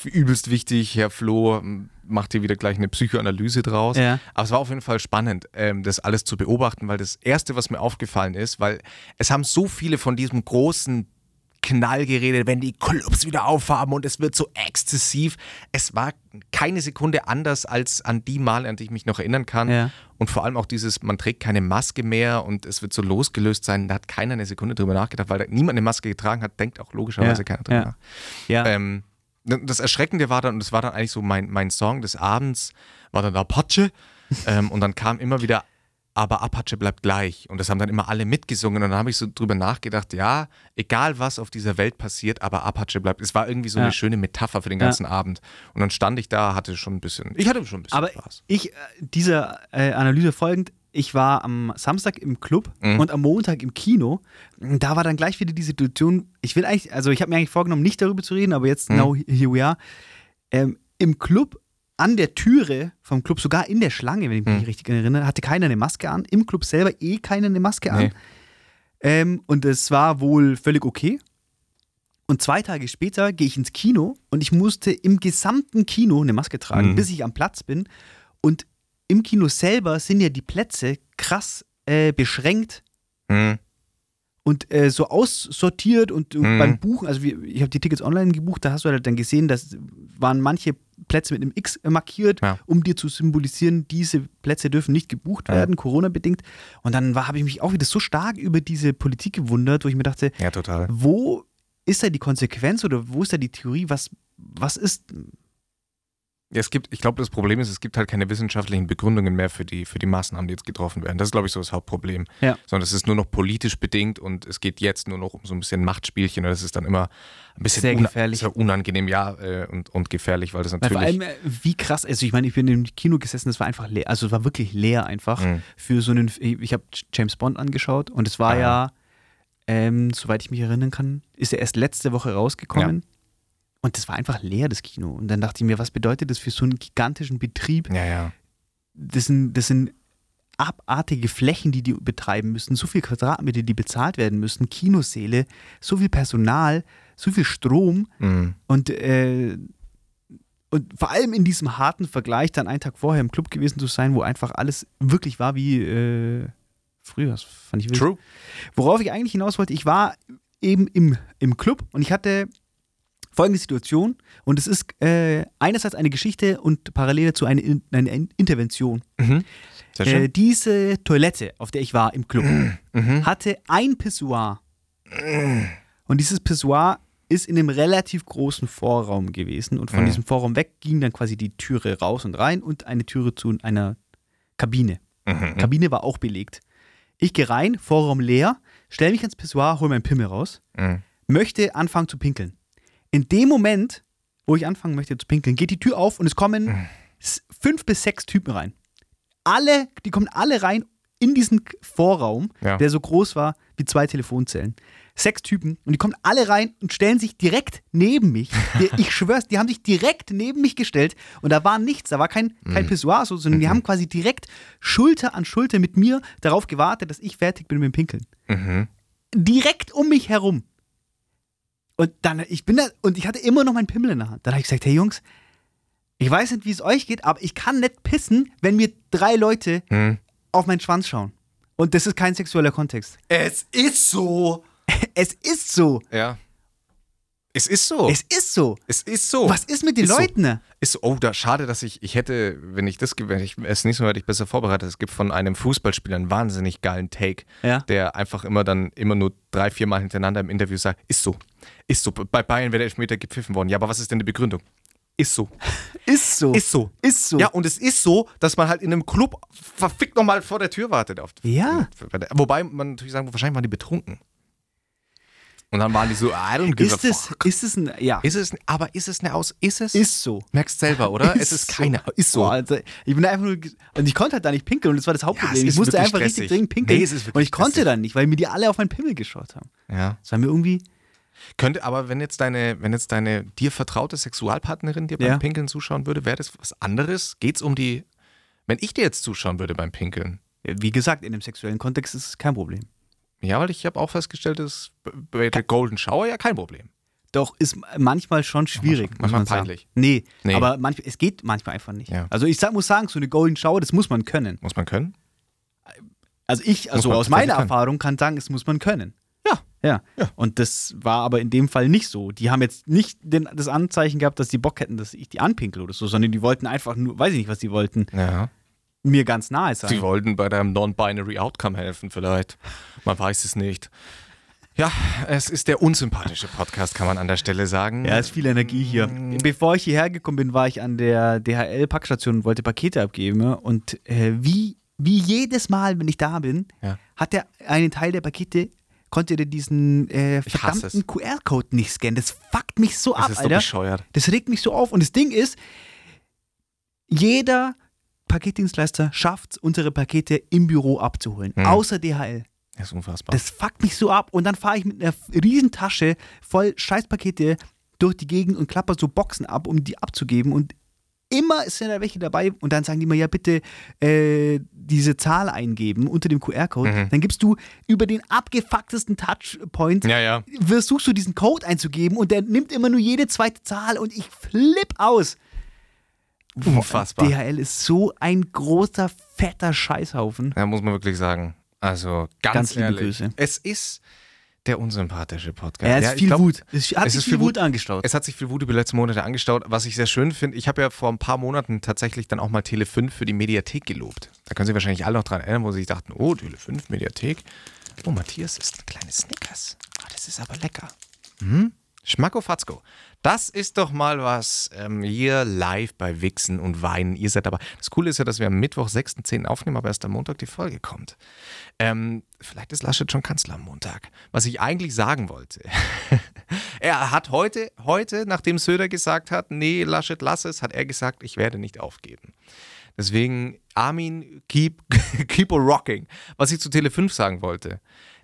übelst wichtig, Herr Flo macht hier wieder gleich eine Psychoanalyse draus. Ja. Aber es war auf jeden Fall spannend, ähm, das alles zu beobachten, weil das Erste, was mir aufgefallen ist, weil es haben so viele von diesem großen Knall geredet, wenn die Clubs wieder aufhaben und es wird so exzessiv. Es war keine Sekunde anders als an die Male, an die ich mich noch erinnern kann. Ja. Und vor allem auch dieses, man trägt keine Maske mehr und es wird so losgelöst sein. Da hat keiner eine Sekunde drüber nachgedacht, weil da niemand eine Maske getragen hat, denkt auch logischerweise Ja, keiner drüber ja. nach. Ja. Ähm, das Erschreckende war dann, und das war dann eigentlich so mein, mein Song des Abends, war dann Apache. ähm, und dann kam immer wieder, aber Apache bleibt gleich. Und das haben dann immer alle mitgesungen. Und dann habe ich so drüber nachgedacht, ja, egal was auf dieser Welt passiert, aber Apache bleibt. Es war irgendwie so Ja. eine schöne Metapher für den Ja. ganzen Abend. Und dann stand ich da, hatte schon ein bisschen, ich hatte schon ein bisschen Aber Spaß. ich, äh, dieser äh, Analyse folgend, ich war am Samstag im Club Mhm. und am Montag im Kino. Da war dann gleich wieder die Situation, ich will eigentlich, also ich habe mir eigentlich vorgenommen, nicht darüber zu reden, aber jetzt, Mhm. now here we are. Ähm, Im Club, an der Türe vom Club, sogar in der Schlange, wenn ich mich Mhm. richtig erinnere, hatte keiner eine Maske an. Im Club selber eh keiner eine Maske an. Nee. Ähm, und es war wohl völlig okay. Und zwei Tage später gehe ich ins Kino und ich musste im gesamten Kino eine Maske tragen, Mhm. bis ich am Platz bin. Und im Kino selber sind ja die Plätze krass äh, beschränkt Hm. und äh, so aussortiert und, und Mhm. beim Buchen, also wir, ich habe die Tickets online gebucht, da hast du halt dann gesehen, dass waren manche Plätze mit einem X markiert, Ja. um dir zu symbolisieren, diese Plätze dürfen nicht gebucht Ja. werden, Corona-bedingt. Und dann habe ich mich auch wieder so stark über diese Politik gewundert, wo ich mir dachte, Ja, total. wo ist da die Konsequenz oder wo ist da die Theorie? Was, was ist. Ja, es gibt, ich glaube, das Problem ist, es gibt halt keine wissenschaftlichen Begründungen mehr für die, für die Maßnahmen, die jetzt getroffen werden. Das ist, glaube ich, so das Hauptproblem. Ja. Sondern es ist nur noch politisch bedingt und es geht jetzt nur noch um so ein bisschen Machtspielchen und das ist dann immer ein bisschen Sehr gefährlich. sehr unangenehm, ja, äh, und, und gefährlich, weil das Weil natürlich. vor allem, äh, wie krass, also ich meine, ich bin im Kino gesessen, das war einfach leer, also es war wirklich leer einfach Mhm. für so einen, ich habe James Bond angeschaut und es war Ah. ja, ähm, soweit ich mich erinnern kann, ist er erst letzte Woche rausgekommen und das war einfach leer, das Kino. Und dann dachte ich mir, was bedeutet das für so einen gigantischen Betrieb? ja, ja. Das sind, das sind abartige Flächen, die die betreiben müssen, so viel Quadratmeter, die bezahlt werden müssen, Kinosäle, so viel Personal, so viel Strom. Mhm. Und, äh, und vor allem in diesem harten Vergleich, dann einen Tag vorher im Club gewesen zu sein, wo einfach alles wirklich war wie äh, früher. Das fand ich wild. True. Worauf ich eigentlich hinaus wollte, ich war eben im, im Club und ich hatte folgende Situation und es ist äh, einerseits eine Geschichte und parallel dazu eine, In- eine In- Intervention. Mhm. Äh, diese Toilette, auf der ich war im Club, Mhm. hatte ein Pissoir. Und dieses Pissoir ist in einem relativ großen Vorraum gewesen. Und von Mhm. diesem Vorraum weg ging dann quasi die Türe raus und rein und eine Türe zu einer Kabine. Mhm. Kabine war auch belegt. Ich gehe rein, Vorraum leer, stelle mich ans Pissoir, hole meinen Pimmel raus, Mhm. möchte anfangen zu pinkeln. In dem Moment, wo ich anfangen möchte zu pinkeln, geht die Tür auf und es kommen Mhm. fünf bis sechs Typen rein. Alle, die kommen alle rein in diesen Vorraum, Ja. der so groß war wie zwei Telefonzellen. Sechs Typen und die kommen alle rein und stellen sich direkt neben mich. Ich schwör's, die haben sich direkt neben mich gestellt und da war nichts, da war kein, kein Pissoir, so, sondern die haben quasi direkt Schulter an Schulter mit mir darauf gewartet, dass ich fertig bin mit dem Pinkeln Mhm. direkt um mich herum. Und dann, ich bin da, und ich hatte immer noch meinen Pimmel in der Hand. Dann habe ich gesagt, hey Jungs, ich weiß nicht, wie es euch geht, aber ich kann nicht pissen, wenn mir drei Leute Mhm. auf meinen Schwanz schauen. Und das ist kein sexueller Kontext. Es ist so. Es ist so. Ja. Es ist so. Es ist so. es ist so. Was ist mit den Ist so. Leuten? Ist so, oh, da schade, dass ich, ich hätte, wenn ich das, wenn ich es nächste Mal hätte ich besser vorbereitet. Es gibt von einem Fußballspieler einen wahnsinnig geilen Take, Ja. der einfach immer dann immer nur drei, vier Mal hintereinander im Interview sagt, ist so, ist so. Bei Bayern wäre der Elfmeter gepfiffen worden. Ja, aber was ist denn die Begründung? Ist so. Ist so. Ist so. Ist so. Ja, und es ist so, dass man halt in einem Club verfickt nochmal vor der Tür wartet. Auf, Ja. Wobei man natürlich sagen muss, wahrscheinlich waren die betrunken. Und dann waren die so, I don't give ist a es, fuck. ist es ein, ja, Ist es, aber ist es eine Aus, ist es? ist so. Merkst selber, oder? es Ist ist so. keine, ist so. Boah, Alter, ich bin da einfach nur, und ich konnte halt da nicht pinkeln und das war das Hauptproblem. es ich ist musste einfach richtig stressig. dringend pinkeln Nee, es ist und ich konnte stressig. dann nicht, weil mir die alle auf meinen Pimmel geschaut haben. Ja. Das war mir irgendwie, Könnte, aber wenn jetzt deine, wenn jetzt deine dir vertraute Sexualpartnerin dir beim Ja. Pinkeln zuschauen würde, wäre das was anderes? Geht's um die, wenn ich dir jetzt zuschauen würde beim Pinkeln? wie gesagt, in dem sexuellen Kontext ist es kein Problem. Ja, weil ich habe auch festgestellt, dass bei der Golden Shower ja kein Problem. Doch, ist manchmal schon schwierig. Manchmal muss man sagen. peinlich. Nee, Nee. aber manchmal, es geht manchmal einfach nicht. Ja. Also ich sag, muss sagen, so eine Golden Shower, das muss man können. Muss man können? Also ich, also aus meiner können. Erfahrung kann sagen, es muss man können. Ja. Ja. Ja. Und das war aber in dem Fall nicht so. Die haben jetzt nicht den, das Anzeichen gehabt, dass die Bock hätten, dass ich die anpinkel oder so, sondern die wollten einfach nur, weiß ich nicht, was die wollten, Ja. Mir ganz nahe sein. Sie wollten bei deinem Non-Binary Outcome helfen, vielleicht. Man weiß es nicht. Ja, es ist der unsympathische Podcast, kann man an der Stelle sagen. Ja, ist viel Energie hier. Bevor ich hierher gekommen bin, war ich an der DHL-Packstation und wollte Pakete abgeben. Und äh, wie, wie jedes Mal, wenn ich da bin, Ja. hat er einen Teil der Pakete, konnte der diesen äh, verdammten QR-Code nicht scannen. Das fuckt mich so Das ab, ist so Alter. bescheuert. Das regt mich so auf. Und das Ding ist, jeder Paketdienstleister schafft es, unsere Pakete im Büro abzuholen. Mhm. Außer DHL. Das ist unfassbar. Das fuckt mich so ab. Und dann fahre ich mit einer riesen Tasche voll Scheißpakete durch die Gegend und klapper so Boxen ab, um die abzugeben. Und immer sind da welche dabei und dann sagen die mir, ja bitte äh, diese Zahl eingeben unter dem QR-Code. Mhm. Dann gibst du über den abgefucktesten Touchpoint, ja, ja. versuchst du diesen Code einzugeben und der nimmt immer nur jede zweite Zahl und ich flipp aus. Unfassbar. DHL ist so ein großer, fetter Scheißhaufen. Ja, muss man wirklich sagen. Also ganz, Ganz liebe ehrlich. Grüße. Es ist der unsympathische Podcast. Er ist Ja, viel glaub, Wut. Es hat es sich ist viel Wut Wut. angestaut. Es hat sich viel Wut über die letzten Monate angestaut, was ich sehr schön finde. Ich habe ja vor ein paar Monaten tatsächlich dann auch mal Tele 5 für die Mediathek gelobt. Da können Sie wahrscheinlich alle noch dran erinnern, wo Sie sich dachten, oh, Tele 5, Mediathek. Oh, Matthias isst ein kleines Snickers. Oh, das ist aber lecker. Hm? Schmacko Fatzko. Das ist doch mal was ähm, hier live bei Wichsen und Weinen. Ihr seid dabei. Das Coole ist ja, dass wir am Mittwoch, 6.10. aufnehmen, aber erst am Montag die Folge kommt. Ähm, vielleicht ist Laschet schon Kanzler am Montag. Was ich eigentlich sagen wollte. er hat heute, heute, nachdem Söder gesagt hat, nee, Laschet, lass es, hat er gesagt, ich werde nicht aufgeben. Deswegen, Armin, keep, keep on rocking. Was ich zu Tele 5 sagen wollte,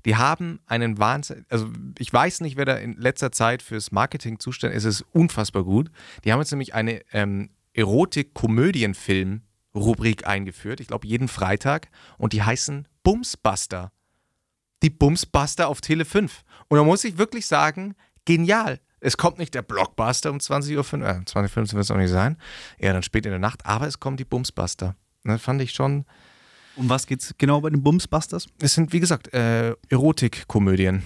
die haben einen Wahnsinn, also ich weiß nicht, wer da in letzter Zeit fürs Marketing zuständig ist, es ist unfassbar gut. Die haben jetzt nämlich eine ähm, Erotik-Komödienfilm-Rubrik eingeführt, ich glaube jeden Freitag, und die heißen Bumsbuster. Die Bumsbuster auf Tele 5. Und da muss ich wirklich sagen, genial. Es kommt nicht der Blockbuster um 20.05 Uhr, äh, 20.15 wird es auch nicht sein, eher dann spät in der Nacht, aber es kommen die Bumsbuster. Das fand ich schon, Um was geht's genau bei den Bumsbusters? es sind, wie gesagt, äh, Erotikkomödien.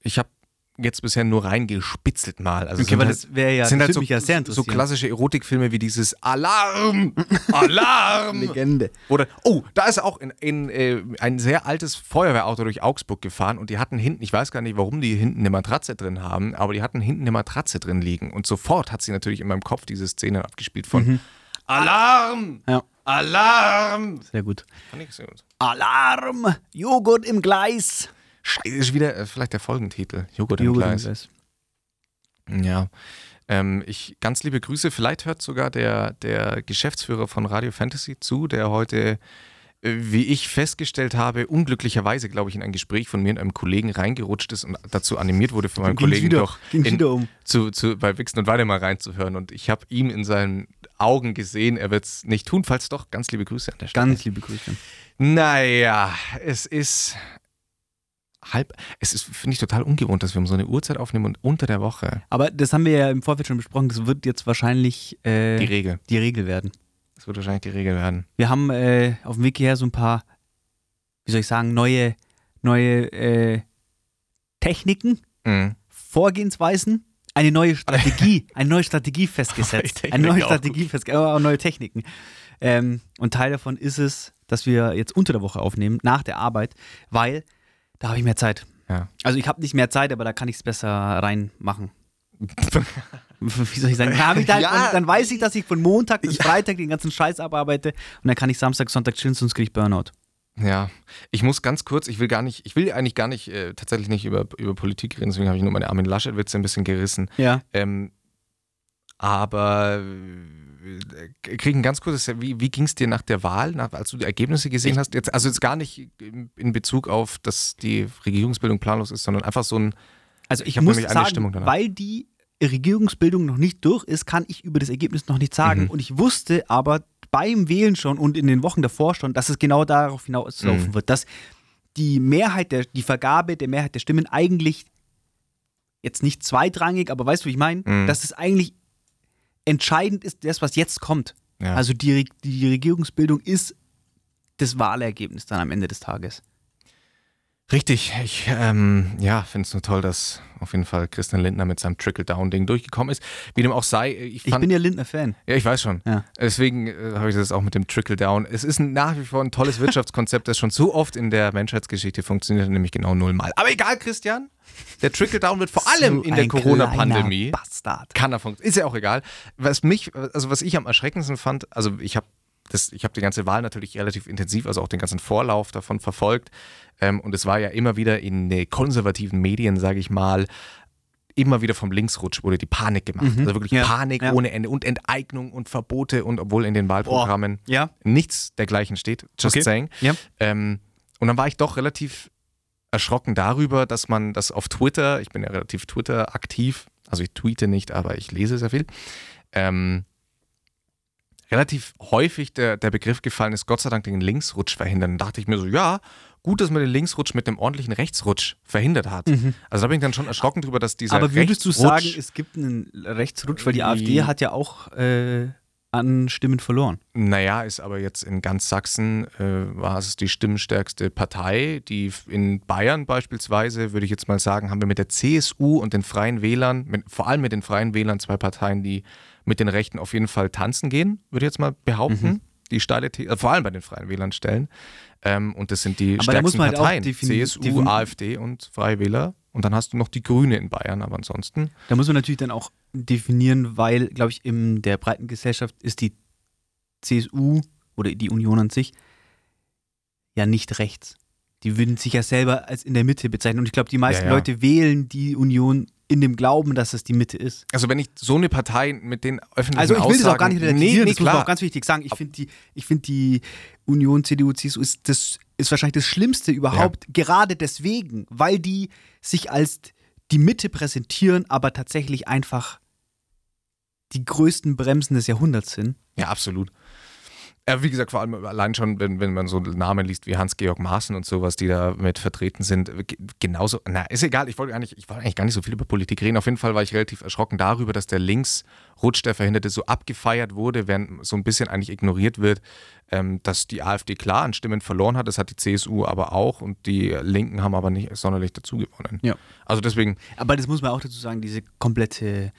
Ich habe jetzt bisher nur reingespitzelt mal. Also Okay, weil halt, das wäre ja, sind halt so, ja sehr so klassische Erotikfilme wie dieses Alarm! Alarm! Legende. Oder, oh, da ist auch in, in, äh, ein sehr altes Feuerwehrauto durch Augsburg gefahren und die hatten hinten, ich weiß gar nicht, warum die hinten eine Matratze drin haben, aber die hatten hinten eine Matratze drin liegen. Und sofort hat sie natürlich in meinem Kopf diese Szene abgespielt von Alarm! Ja, Alarm! sehr gut. Fand ich sehr gut. Alarm! Joghurt im Gleis! Scheiße, ist wieder äh, vielleicht der Folgentitel. Joghurt, im Joghurt im Gleis. Gleis. Ja. Ähm, ich, ganz liebe Grüße. Vielleicht hört sogar der, der Geschäftsführer von Radio Fantasy zu, der heute, äh, wie ich festgestellt habe, unglücklicherweise, glaube ich, in ein Gespräch von mir und einem Kollegen reingerutscht ist und dazu animiert wurde von meinem Kollegen wieder, doch in, um. zu, zu, bei Wixen und Weide mal reinzuhören. Und ich habe ihm in seinen Augen gesehen, er wird es nicht tun. Falls doch, ganz liebe Grüße an der Stelle. Ganz liebe Grüße. Naja, es ist halb. Es ist, finde ich, total ungewohnt, dass wir um so eine Uhrzeit aufnehmen und unter der Woche Aber das haben wir ja im Vorfeld schon besprochen. Das wird jetzt wahrscheinlich äh, die Regel. die Regel werden. Das wird wahrscheinlich die Regel werden. Wir haben äh, auf dem Weg hierher so ein paar, wie soll ich sagen, neue, neue äh, Techniken, Mhm. Vorgehensweisen, eine neue Strategie, eine neue Strategie festgesetzt. Eine neue Strategie festgesetzt, aber auch neue Techniken. Ähm, und Teil davon ist es, dass wir jetzt unter der Woche aufnehmen, nach der Arbeit, weil da habe ich mehr Zeit. Ja. Also ich habe nicht mehr Zeit, aber da kann ich es besser reinmachen. Wie soll ich sagen? Da hab ich da, Ja. dann, dann weiß ich, dass ich von Montag bis Freitag den ganzen Scheiß abarbeite und dann kann ich Samstag, Sonntag chillen, sonst kriege ich Burnout. Ja, ich muss ganz kurz, ich will gar nicht, ich will eigentlich gar nicht, äh, tatsächlich nicht über, über Politik reden, deswegen habe ich nur meine Armin Laschet-Witze ein bisschen gerissen. Ja. Ähm, aber äh, kriegen ganz kurz, wie, wie ging es dir nach der Wahl, nach, als du die Ergebnisse gesehen Ich- hast? Jetzt, also jetzt gar nicht in, Bezug auf, dass die Regierungsbildung planlos ist, sondern einfach so ein, Also ich, Ich muss sagen, weil die Regierungsbildung noch nicht durch ist, kann ich über das Ergebnis noch nicht sagen. Mhm. Und ich wusste aber beim Wählen schon und in den Wochen davor schon, dass es genau darauf hinauslaufen Mhm. wird, dass die Mehrheit der, die Vergabe der Mehrheit der Stimmen eigentlich jetzt nicht zweitrangig, aber weißt du, wie ich meine? Mhm. Dass es eigentlich entscheidend ist, das, was jetzt kommt. Ja. Also die, die Regierungsbildung ist das Wahlergebnis dann am Ende des Tages. Richtig, ich ähm, ja, finde es nur toll, dass auf jeden Fall Christian Lindner mit seinem Trickle-Down-Ding durchgekommen ist. Wie dem auch sei, ich Ich fand. bin ja Lindner-Fan. ja, ich weiß schon. Ja. Deswegen äh, habe ich das auch mit dem Trickle-Down. Es ist nach wie vor ein tolles Wirtschaftskonzept, das schon so oft in der Menschheitsgeschichte funktioniert, nämlich genau nullmal. Aber egal, Christian. Der Trickle-Down wird vor allem So in der Corona-Pandemie. Bastard. Kann er funktionieren. Ist ja auch egal. Was mich, also was ich am erschreckendsten fand, also ich habe das, ich habe die ganze Wahl natürlich relativ intensiv, also auch den ganzen Vorlauf davon verfolgt. Ähm, und es war ja immer wieder in äh, konservativen Medien, sage ich mal, immer wieder vom Linksrutsch wurde die Panik gemacht. Mhm. Also wirklich Ja, Panik ja. ohne Ende und Enteignung und Verbote und obwohl in den Wahlprogrammen Ja. nichts dergleichen steht, just Okay. saying. Ähm, und dann war ich doch relativ erschrocken darüber, dass man das auf Twitter, ich bin ja relativ Twitter aktiv, also ich tweete nicht, aber ich lese sehr viel, ähm, relativ häufig der, der Begriff gefallen ist, Gott sei Dank den Linksrutsch verhindern. Dann dachte ich mir so, ja, gut, dass man den Linksrutsch mit dem ordentlichen Rechtsrutsch verhindert hat. Also da bin ich dann schon erschrocken drüber, dass dieser Mhm. Aber würdest du sagen, es gibt einen Rechtsrutsch, weil die AfD hat ja auch äh, an Stimmen verloren. Naja, ist aber jetzt in ganz Sachsen äh, war es die stimmenstärkste Partei. Die in Bayern beispielsweise, würde ich jetzt mal sagen, haben wir mit der CSU und den Freien Wählern, mit, vor allem mit den Freien Wählern, zwei Parteien, die mit den Rechten auf jeden Fall tanzen gehen, würde ich jetzt mal behaupten. Mhm. Die steile The äh, vor allem bei den Freien Wählern stellen. Ähm, und das sind die Aber da muss stärksten man halt Parteien. CSU, AfD und Freie Wähler. Und dann hast du noch die Grüne in Bayern, aber ansonsten. Da muss man natürlich dann auch definieren, weil, glaube ich, in der breiten Gesellschaft ist die CSU oder die Union an sich ja nicht rechts. Die würden sich ja selber als in der Mitte bezeichnen. Und ich glaube, die meisten Ja, ja. Leute wählen die Union in dem Glauben, dass es die Mitte ist. Also wenn ich so eine Partei mit den öffentlichen Also ich will das Aussagen, auch gar nicht nee, relativieren, nee, das muss man klar. auch ganz wichtig sagen. Ich finde die, ich find die Union, CDU, CSU ist, das ist wahrscheinlich das Schlimmste überhaupt, gerade deswegen, weil die sich als die Mitte präsentieren, aber tatsächlich einfach die größten Bremsen des Jahrhunderts sind. Ja, absolut. Ja, wie gesagt, vor allem allein schon, wenn, wenn man so Namen liest wie Hans-Georg Maaßen und sowas, die da mit vertreten sind, ge- genauso, na, ist egal, ich wollte gar nicht, ich wollte eigentlich gar nicht so viel über Politik reden. Auf jeden Fall war ich relativ erschrocken darüber, dass der Linksrutsch der Verhinderte so abgefeiert wurde, während so ein bisschen eigentlich ignoriert wird, ähm, dass die AfD klar an Stimmen verloren hat, das hat die CSU aber auch und die Linken haben aber nicht sonderlich dazu gewonnen. Ja. Also deswegen, Aber das muss man auch dazu sagen, diese komplette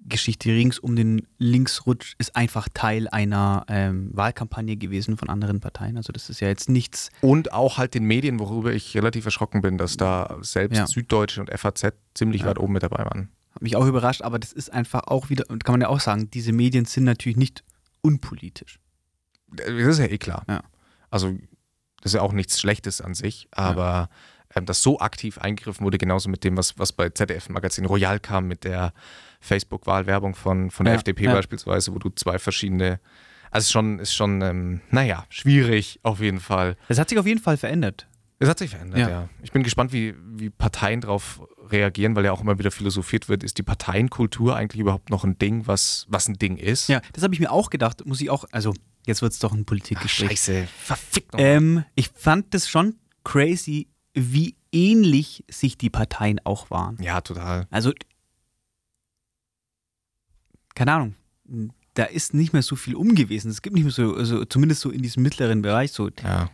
Geschichte rings um den Linksrutsch ist einfach Teil einer ähm, Wahlkampagne gewesen von anderen Parteien. Also das ist ja jetzt nichts. Und auch halt den Medien, worüber ich relativ erschrocken bin, dass da selbst Ja. Süddeutsche und FAZ ziemlich Ja. weit oben mit dabei waren. Hat mich auch überrascht, aber das ist einfach auch wieder, und kann man ja auch sagen, diese Medien sind natürlich nicht unpolitisch. Das ist ja eh klar. Ja. Also, das ist ja auch nichts Schlechtes an sich, aber ähm, dass so aktiv eingegriffen wurde, genauso mit dem, was, was bei ZDF-Magazin Royal kam, mit der Facebook-Wahlwerbung von, von der Ja, FDP ja. beispielsweise, wo du zwei verschiedene. Also, es ist schon, ist schon ähm, naja, schwierig auf jeden Fall. Das hat sich auf jeden Fall verändert. Es hat sich verändert, ja. Ja. Ich bin gespannt, wie, wie Parteien darauf reagieren, weil ja auch immer wieder philosophiert wird, ist die Parteienkultur eigentlich überhaupt noch ein Ding, was, was ein Ding ist? Ja, das habe ich mir auch gedacht. Muss ich auch, also jetzt wird es doch ein Ach, Politikgespräch. scheiße, verfickt nochmal. Ähm, ich fand das schon crazy, wie ähnlich sich die Parteien auch waren. Ja, total. Also, keine Ahnung, da ist nicht mehr so viel um gewesen. Es gibt nicht mehr so, also zumindest so in diesem mittleren Bereich so. Ja.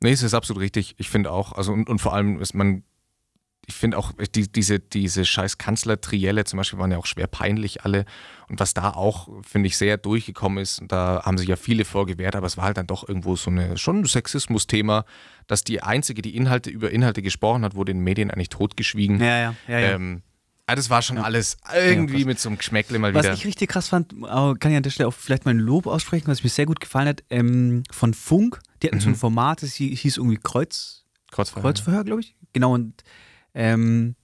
Nee, es ist absolut richtig. Ich finde auch, also und, und vor allem ist man, ich finde auch, die, diese, diese scheiß Kanzler-Trielle zum Beispiel waren ja auch schwer peinlich alle. Und was da auch, finde ich, sehr durchgekommen ist, und da haben sich ja viele vorgewehrt, aber es war halt dann doch irgendwo so eine, schon ein Sexismus-Thema, dass die einzige, die Inhalte über Inhalte gesprochen hat, wurde in den Medien eigentlich totgeschwiegen. Ja, ja, ja. ja. Ähm, ah, das war schon Ja. alles irgendwie krass. mit so einem Geschmäckle mal Was wieder. ich richtig krass fand, aber kann ich an der Stelle auch vielleicht mal ein Lob aussprechen, was mir sehr gut gefallen hat, ähm, von Funk. Die hatten so ein Mhm. Format, das hie- hieß irgendwie Kreuz, Kreuzfeuer. Kreuzverhör, glaube ich. Genau, und ähm,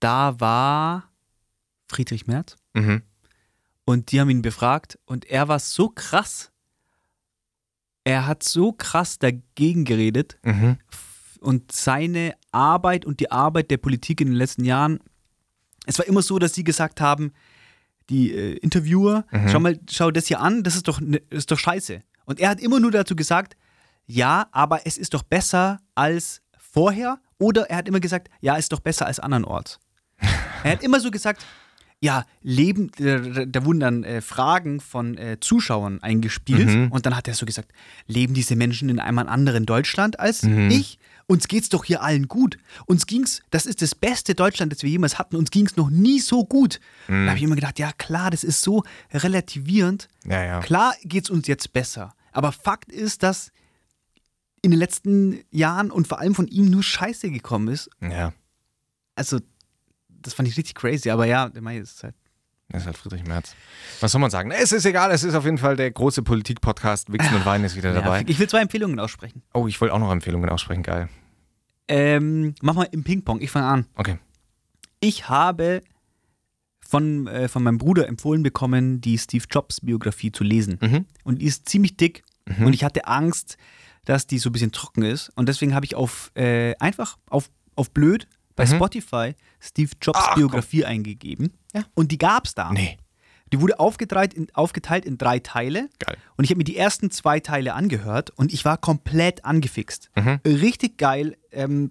da war Friedrich Merz Mhm. und die haben ihn befragt und er war so krass. Er hat so krass dagegen geredet Mhm. Und seine Arbeit und die Arbeit der Politik in den letzten Jahren. Es war immer so, dass sie gesagt haben, die äh, Interviewer, Mhm. schau mal, schau das hier an, das ist doch, ne, ist doch scheiße. Und er hat immer nur dazu gesagt, ja, aber es ist doch besser als vorher oder er hat immer gesagt, ja, ist doch besser als andernorts. er hat immer so gesagt, ja, Leben, da, da wurden dann äh, Fragen von äh, Zuschauern eingespielt Mhm. und dann hat er so gesagt, leben diese Menschen in einem anderen Deutschland als Mhm. ich? Uns geht's doch hier allen gut. Uns ging's, das ist das beste Deutschland, das wir jemals hatten. Uns ging's noch nie so gut. Mhm. Da habe ich immer gedacht, ja klar, das ist so relativierend. Ja, ja. Klar geht's uns jetzt besser. Aber Fakt ist, dass in den letzten Jahren und vor allem von ihm nur Scheiße gekommen ist. Ja. Also, das fand ich richtig crazy. Aber ja, der Mai ist halt. Das ist halt Friedrich Merz. Was soll man sagen? Es ist egal, es ist auf jeden Fall der große Politik-Podcast. Wichsen und Wein ist wieder dabei. Ja, ich will zwei Empfehlungen aussprechen. Oh, ich wollte auch noch Empfehlungen aussprechen. Geil. Ähm, mach mal im Ping-Pong. Ich fange an. Okay. Ich habe von, äh, von meinem Bruder empfohlen bekommen, die Steve Jobs Biografie zu lesen. Mhm. Und die ist ziemlich dick. Und ich hatte Angst, dass die so ein bisschen trocken ist. Und deswegen habe ich auf äh, einfach auf, auf blöd bei Mhm. Spotify Steve Jobs Ach, Biografie eingegeben. Ja. Und die gab es da. Nee. Die wurde aufgeteilt in, aufgeteilt in drei Teile. Geil. Und ich habe mir die ersten zwei Teile angehört und ich war komplett angefixt. Mhm. Richtig geil. Ähm,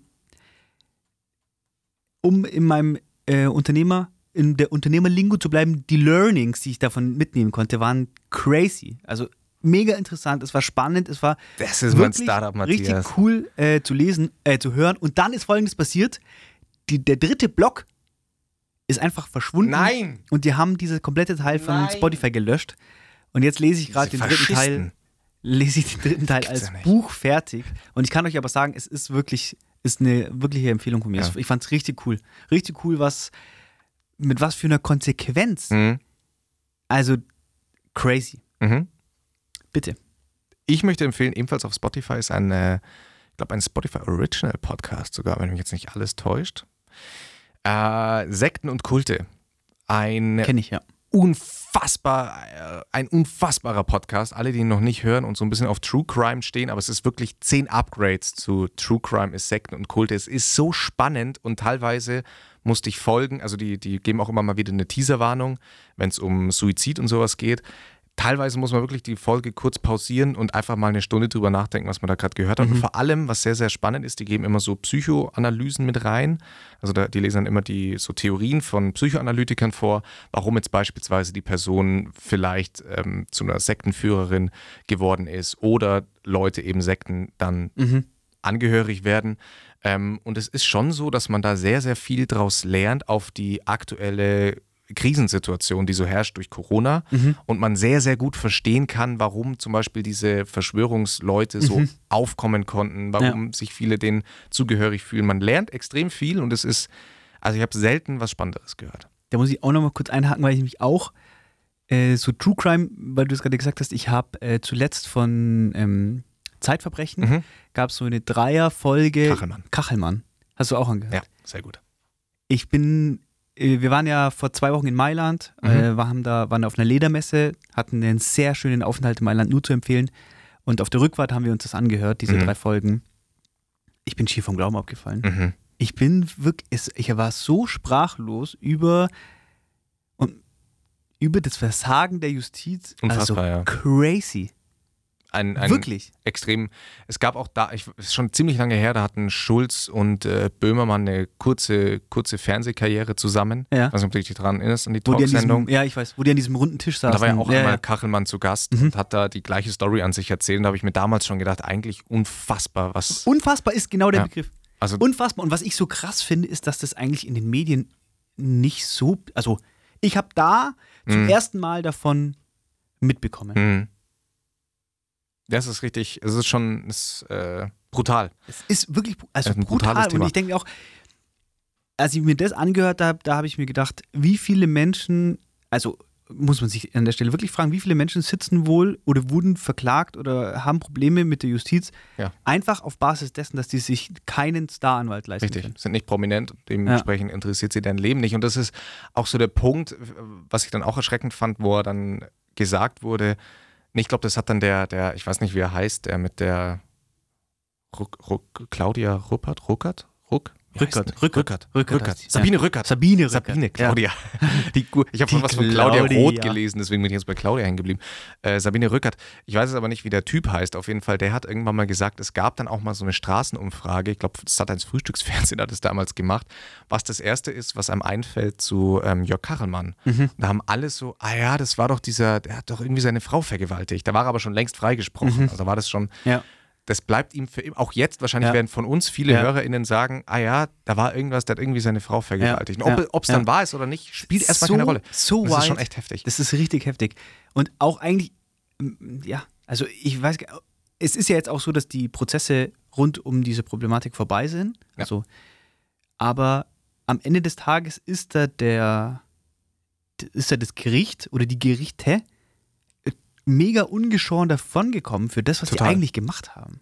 um in meinem äh, Unternehmer, in der Unternehmerlingo zu bleiben, die Learnings, die ich davon mitnehmen konnte, waren crazy. Also mega interessant, es war spannend, es war Das ist mein Startup, Matthias. richtig cool äh, zu lesen, äh, zu hören. Und dann ist folgendes passiert: die, Der dritte Block ist einfach verschwunden. Nein! Und die haben diese komplette Teil von Nein. Spotify gelöscht. Und jetzt lese ich gerade den dritten Teil, lese ich den dritten Teil als ja. Buch fertig. Und ich kann euch aber sagen, es ist wirklich, ist eine wirkliche Empfehlung von mir. Ja. Ich fand es richtig cool. Richtig cool, was, mit was für einer Konsequenz. Mhm. Also crazy. Mhm. Bitte. Ich möchte empfehlen, ebenfalls auf Spotify ist ein, äh, ich glaube, ein Spotify Original Podcast sogar, wenn mich jetzt nicht alles täuscht. Äh, Sekten und Kulte. Ein Kenne ich ja. unfassbar, äh, ein unfassbarer Podcast. Alle, die ihn noch nicht hören und so ein bisschen auf True Crime stehen, aber es ist wirklich zehn Upgrades zu True Crime ist Sekten und Kulte. Es ist so spannend und teilweise musste ich folgen. Also die, die geben auch immer mal wieder eine Teaserwarnung, wenn es um Suizid und sowas geht. Teilweise muss man wirklich die Folge kurz pausieren und einfach mal eine Stunde drüber nachdenken, was man da gerade gehört hat. Und vor allem, was sehr, sehr spannend ist, die geben immer so Psychoanalysen mit rein. Also da, die lesen dann immer die so Theorien von Psychoanalytikern vor, warum jetzt beispielsweise die Person vielleicht ähm, zu einer Sektenführerin geworden ist oder Leute eben Sekten dann Mhm. angehörig werden. Ähm, und es ist schon so, dass man da sehr, sehr viel draus lernt auf die aktuelle Krisensituation, die so herrscht durch Corona Mhm. und man sehr, sehr gut verstehen kann, warum zum Beispiel diese Verschwörungsleute so Mhm. aufkommen konnten, warum sich viele denen zugehörig fühlen. Man lernt extrem viel und es ist, also ich habe selten was Spannenderes gehört. Da muss ich auch noch mal kurz einhaken, weil ich mich auch äh, so True Crime, weil du es gerade gesagt hast, ich habe äh, zuletzt von ähm, Zeitverbrechen Mhm. gab es so eine Dreierfolge Kachelmann. Kachelmann. Hast du auch angehört? Ja, sehr gut. Ich bin, wir waren ja vor zwei Wochen in Mailand, Mhm. äh, waren da, waren auf einer Ledermesse, hatten einen sehr schönen Aufenthalt in Mailand, nur zu empfehlen. Und auf der Rückfahrt haben wir uns das angehört, diese Mhm. drei Folgen. Ich bin schier vom Glauben abgefallen. Mhm. Ich bin wirklich, ich war so sprachlos über, und über das Versagen der Justiz. Unfassbar, also ja. crazy. Ein, ein wirklich. extrem. Es gab auch da, ich, schon ziemlich lange her, da hatten Schulz und äh, Böhmermann eine kurze, kurze Fernsehkarriere zusammen. Ja. Ich weiß nicht, ob du dich daran erinnerst, an die Talksendung. ja, ich weiß, wo die an diesem runden Tisch Und saßen. da war ja auch ja, einmal ja. Kachelmann zu Gast Mhm. und hat da die gleiche Story an sich erzählt. Und da habe ich mir damals schon gedacht, eigentlich unfassbar, was. Unfassbar ist genau der Ja. Begriff. Also, Unfassbar. Und was ich so krass finde, ist, dass das eigentlich in den Medien nicht so. Also, ich habe da zum Mhm. ersten Mal davon mitbekommen. mh. Das ist richtig, es ist schon ist, äh, brutal. Es ist wirklich also Das ist ein brutal. brutales Und Thema. ich denke auch, als ich mir das angehört habe, da habe ich mir gedacht, wie viele Menschen, also muss man sich an der Stelle wirklich fragen, wie viele Menschen sitzen wohl oder wurden verklagt oder haben Probleme mit der Justiz, Ja. einfach auf Basis dessen, dass die sich keinen Staranwalt leisten Richtig, können. sind nicht prominent, dementsprechend interessiert sie dein Leben nicht. Und das ist auch so der Punkt, was ich dann auch erschreckend fand, wo er dann gesagt wurde, nee, ich glaube, das hat dann der, der, ich weiß nicht, wie er heißt, der mit der Ruck, Ruck, Claudia Ruppert, Ruckert, Ruck, Rückert? Rückert, Rückert. Rückert Rückert. Sabine Ja. Rückert. Sabine Rückert. Sabine. Claudia. Die, ich habe schon was von Claudia Claudia. Roth gelesen, deswegen bin ich jetzt bei Claudia hängen geblieben. Äh, Sabine Rückert. Ich weiß es aber nicht, wie der Typ heißt. Auf jeden Fall, der hat irgendwann mal gesagt, es gab dann auch mal so eine Straßenumfrage. Ich glaube, das hat eins Frühstücksfernsehen hat es damals gemacht. Was das erste ist, was einem einfällt zu ähm, Jörg Kachelmann. Mhm. Da haben alle so, ah ja, das war doch dieser, der hat doch irgendwie seine Frau vergewaltigt. Da war er aber schon längst freigesprochen. Also war das schon Ja. Das bleibt ihm für immer. Auch jetzt wahrscheinlich Ja. werden von uns viele Ja. HörerInnen sagen, ah ja, da war irgendwas, der hat irgendwie seine Frau vergewaltigt. Ja. Ob es dann wahr ist oder nicht, spielt erstmal So- keine Rolle. so das ist schon echt heftig. Das ist richtig heftig. Und auch eigentlich, ähm, ja, also ich weiß, es ist ja jetzt auch so, dass die Prozesse rund um diese Problematik vorbei sind. Also, aber am Ende des Tages ist da der, ist da das Gericht oder die Gerichte mega ungeschoren davongekommen für das, was Total. die eigentlich gemacht haben.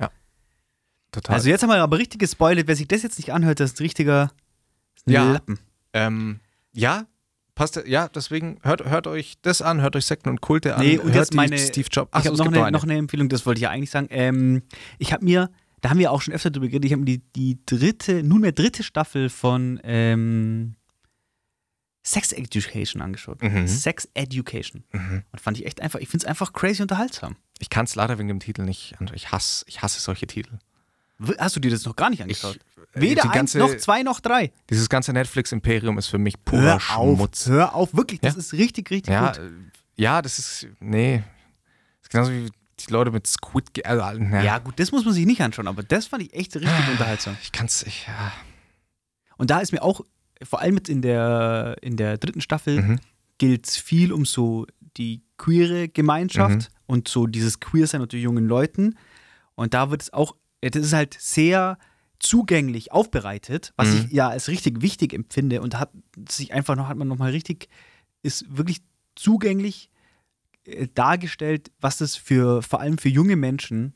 Total. Also jetzt haben wir aber richtig gespoilt. Wer sich das jetzt nicht anhört, das ist ein richtiger Ja. Lappen. ähm, ja, passt. Ja, deswegen hört, hört euch das an, hört euch Sekten und Kulte an. Nee, und hört jetzt meine- Steve Jobs. Ich Achso, habe es noch, eine. noch eine Empfehlung, das wollte ich ja eigentlich sagen. Ähm, ich habe mir, da haben wir auch schon öfter drüber geredet, ich habe mir die, die dritte, nunmehr dritte Staffel von ähm, Sex Education angeschaut. Mhm. Sex Education. Mhm. Und fand ich echt einfach, ich finde es einfach crazy unterhaltsam. Ich kann es leider wegen dem Titel nicht. Ich hasse, ich hasse solche Titel. Hast du dir das noch gar nicht angeschaut? äh, Weder eins, ganze- noch zwei, noch drei. Dieses ganze Netflix-Imperium ist für mich purer Schmutz. hör auf, wirklich, das Ja? ist richtig, richtig Ja, gut. äh, ja, das ist. Nee. Das ist genauso wie die Leute mit Squid Game. Also, na, Ja, gut, das muss man sich nicht anschauen, aber das fand ich echt richtig Ah. unterhaltsam. Ich kann's. Ich, ja. Und da ist mir auch, vor allem jetzt in der, in der dritten Staffel, Mhm. gilt es viel um so die queere Gemeinschaft Mhm. und so dieses Queersein unter jungen Leuten. Und da wird es auch, das ist halt sehr zugänglich aufbereitet, was Mhm. ich ja als richtig wichtig empfinde und hat sich einfach noch, hat man nochmal richtig, ist wirklich zugänglich äh, dargestellt, was das für, vor allem für junge Menschen,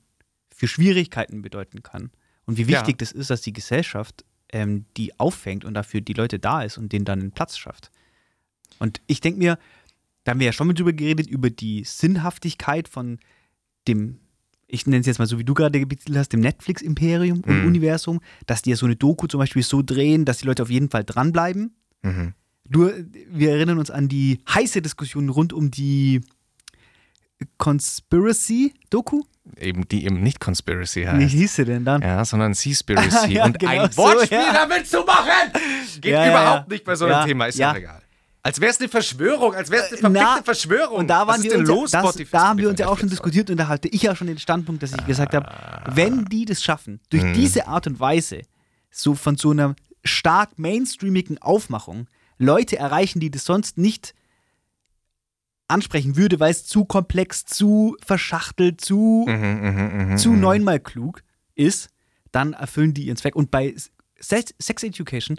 für Schwierigkeiten bedeuten kann. Und wie wichtig Ja. das ist, dass die Gesellschaft ähm, die auffängt und dafür die Leute da ist und denen dann einen Platz schafft. Und ich denke mir, da haben wir ja schon mal drüber geredet, über die Sinnhaftigkeit von dem, ich nenne es jetzt mal so, wie du gerade betitelt hast, dem Netflix-Imperium und Mhm. Universum, dass die ja so eine Doku zum Beispiel so drehen, dass die Leute auf jeden Fall dranbleiben. Mhm. Du, wir erinnern uns an die heiße Diskussion rund um die Conspiracy-Doku. Eben, die eben nicht Conspiracy Wie heißt. hieß sie denn dann? Ja, sondern Seaspiracy. Ja, und genau ein so, Wortspiel ja. damit zu machen, geht Ja, überhaupt nicht bei so einem Thema. Ist ja. egal. Als wäre es eine Verschwörung, als wäre es eine Äh, verfickte na, Verschwörung. Und da Was waren ist wir uns, los, das, Spotify? da haben wir uns ja auch schon diskutiert und da hatte ich ja schon den Standpunkt, dass ich gesagt habe, Ah. wenn die das schaffen, durch Hm. diese Art und Weise, so von so einer stark mainstreamigen Aufmachung, Leute erreichen, die das sonst nicht ansprechen würde, weil es zu komplex, zu verschachtelt, zu, Mhm, mhm, mhm, zu neunmal klug ist, dann erfüllen die ihren Zweck. Und bei Sex, Sex Education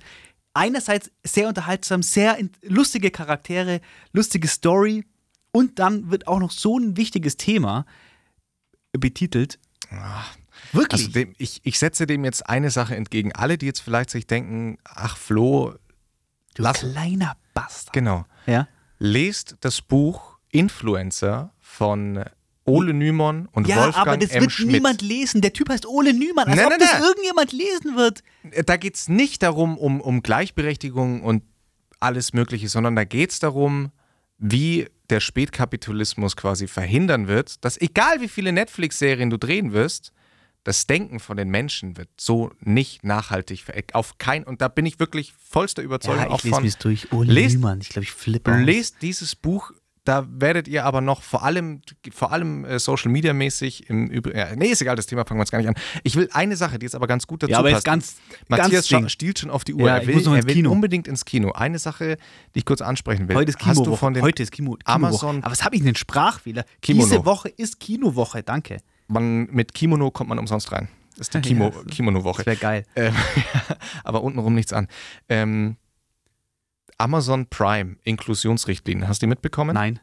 einerseits sehr unterhaltsam, sehr lustige Charaktere, lustige Story und dann wird auch noch so ein wichtiges Thema betitelt. Wirklich. Also dem, ich, ich setze dem jetzt eine Sache entgegen. Alle, die jetzt vielleicht sich denken, ach Flo, du lass, kleiner Bastard. genau, Ja? Lest das Buch Influencer von Ole Nymon und Ja, Wolfgang aber das M. wird Schmidt. niemand lesen. Der Typ heißt Ole Nümann, als Nein, ob nein, das nein. irgendjemand lesen wird. da geht es nicht darum, um, um Gleichberechtigung und alles Mögliche, sondern da geht es darum, wie der Spätkapitalismus quasi verhindern wird, dass egal wie viele Netflix-Serien du drehen wirst, das Denken von den Menschen wird so nicht nachhaltig. Auf kein, und da bin ich wirklich vollster Überzeugung auch von. durch. Ole Lest- Nümann. Ich glaube, ich flippe aus. Lest dieses Buch, da werdet ihr aber noch vor allem, vor allem äh, Social Media mäßig im Übrigen. Ja, nee, ist egal, das Thema fangen wir jetzt gar nicht an. Ich will eine Sache, die jetzt aber ganz gut dazu Ja, aber passt. jetzt ganz, Matthias ganz stiehlt schon auf die Uhr. Ja, er ich will, muss noch ins Kino. unbedingt ins Kino. Eine Sache, die ich kurz ansprechen will. Heute ist Hast du von den Heute ist Kino, Kinowoche. Amazon- Aber was habe ich denn Sprachfehler? Kimono. Diese Woche ist Kinowoche, danke. Man, mit Kimono kommt man umsonst rein. Das ist die Kimo, Ja. Kimono-Woche. Das wäre geil. Ähm, aber untenrum nichts an. Ähm, Amazon Prime Inklusionsrichtlinien, hast du die mitbekommen? Nein.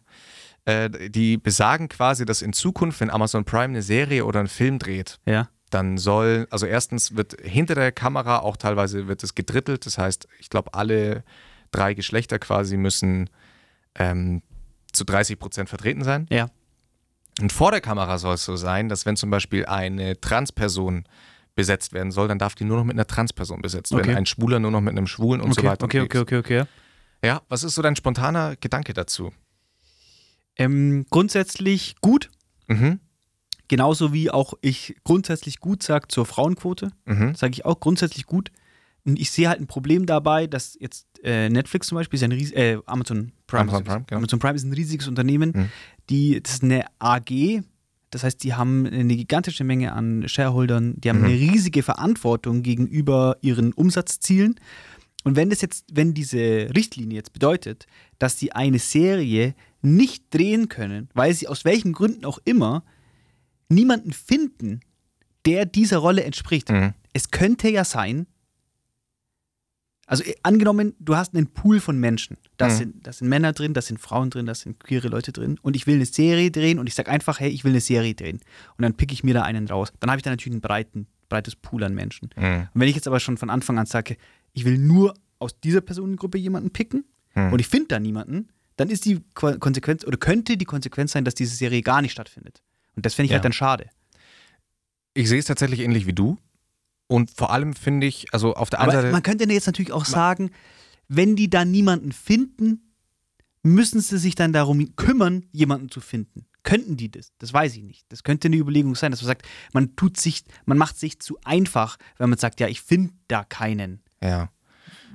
Äh, die besagen quasi, dass in Zukunft, wenn Amazon Prime eine Serie oder einen Film dreht, Ja. dann soll, also erstens wird hinter der Kamera auch teilweise wird es gedrittelt, das heißt, ich glaube, alle drei Geschlechter quasi müssen ähm, zu 30 Prozent vertreten sein. Ja. Und vor der Kamera soll es so sein, dass wenn zum Beispiel eine Transperson besetzt werden soll, dann darf die nur noch mit einer Transperson besetzt Okay. werden. Ein Schwuler nur noch mit einem Schwulen und okay, so weiter. okay, okay, okay, okay. Ja, was ist so dein spontaner Gedanke dazu? Ähm, grundsätzlich gut, Mhm. genauso wie auch ich grundsätzlich gut sage zur Frauenquote. Mhm. sage ich auch grundsätzlich gut. Und ich sehe halt ein Problem dabei, dass jetzt äh, Netflix zum Beispiel ist ein ries äh, Amazon Prime. Amazon ist- Prime, genau. Amazon Prime ist ein riesiges Unternehmen. Mhm. Die, das ist eine AG. Das heißt, die haben eine gigantische Menge an Shareholdern. Die haben Mhm. eine riesige Verantwortung gegenüber ihren Umsatzzielen. Und wenn das jetzt, wenn diese Richtlinie jetzt bedeutet, dass sie eine Serie nicht drehen können, weil sie aus welchen Gründen auch immer niemanden finden, der dieser Rolle entspricht. Mhm. Es könnte ja sein, also äh, angenommen, du hast einen Pool von Menschen. Da, Mhm. sind, da sind Männer drin, da sind Frauen drin, da sind queere Leute drin. Und ich will eine Serie drehen und ich sage einfach, hey, ich will eine Serie drehen. Und dann pick ich mir da einen raus. Dann habe ich da natürlich ein breiten, breites Pool an Menschen. Mhm. Und wenn ich jetzt aber schon von Anfang an sage, ich will nur aus dieser Personengruppe jemanden picken Mhm. und ich finde da niemanden, dann ist die Ko- Konsequenz oder könnte die Konsequenz sein, dass diese Serie gar nicht stattfindet. Und das fände ich Ja. halt dann schade. Ich sehe es tatsächlich ähnlich wie du. Und vor allem finde ich, also auf der einen Aber Seite. man könnte jetzt natürlich auch sagen, wenn die da niemanden finden, müssen sie sich dann darum kümmern, jemanden zu finden. Könnten die das? Das weiß ich nicht. Das könnte eine Überlegung sein, dass man sagt, man tut sich, man macht sich zu einfach, wenn man sagt, ja, ich finde da keinen. ja.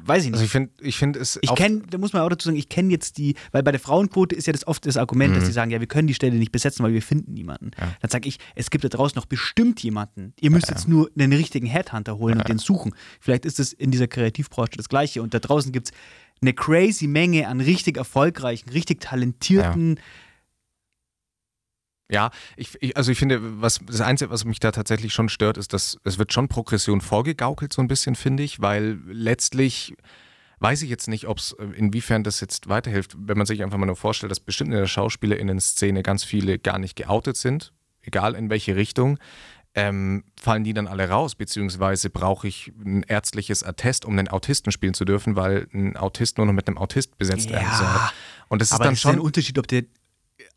Weiß ich nicht. Also ich finde, ich finde es. Ich kenne, da muss man auch dazu sagen, ich kenne jetzt die, weil bei der Frauenquote ist ja das oft das Argument, dass Mhm. die sagen, ja, wir können die Stelle nicht besetzen, weil wir finden niemanden. Ja. Dann sage ich, es gibt da draußen noch bestimmt jemanden. Ihr müsst Ja. jetzt nur einen richtigen Headhunter holen Ja. und den suchen. Vielleicht ist es in dieser Kreativbranche das Gleiche. Und da draußen gibt es eine crazy Menge an richtig erfolgreichen, richtig talentierten. Ja, ich, ich, also ich finde, was das Einzige, was mich da tatsächlich schon stört, ist, dass es wird schon Progression vorgegaukelt, so ein bisschen, finde ich, weil letztlich weiß ich jetzt nicht, ob es inwiefern das jetzt weiterhilft, wenn man sich einfach mal nur vorstellt, dass bestimmt in der SchauspielerInnen-Szene ganz viele gar nicht geoutet sind, egal in welche Richtung. Ähm, fallen die dann alle raus, beziehungsweise brauche ich ein ärztliches Attest, um einen Autisten spielen zu dürfen, weil ein Autist nur noch mit einem Autist besetzt werden Ja, soll. Und das ist dann ist ja ein schon Unterschied, ob der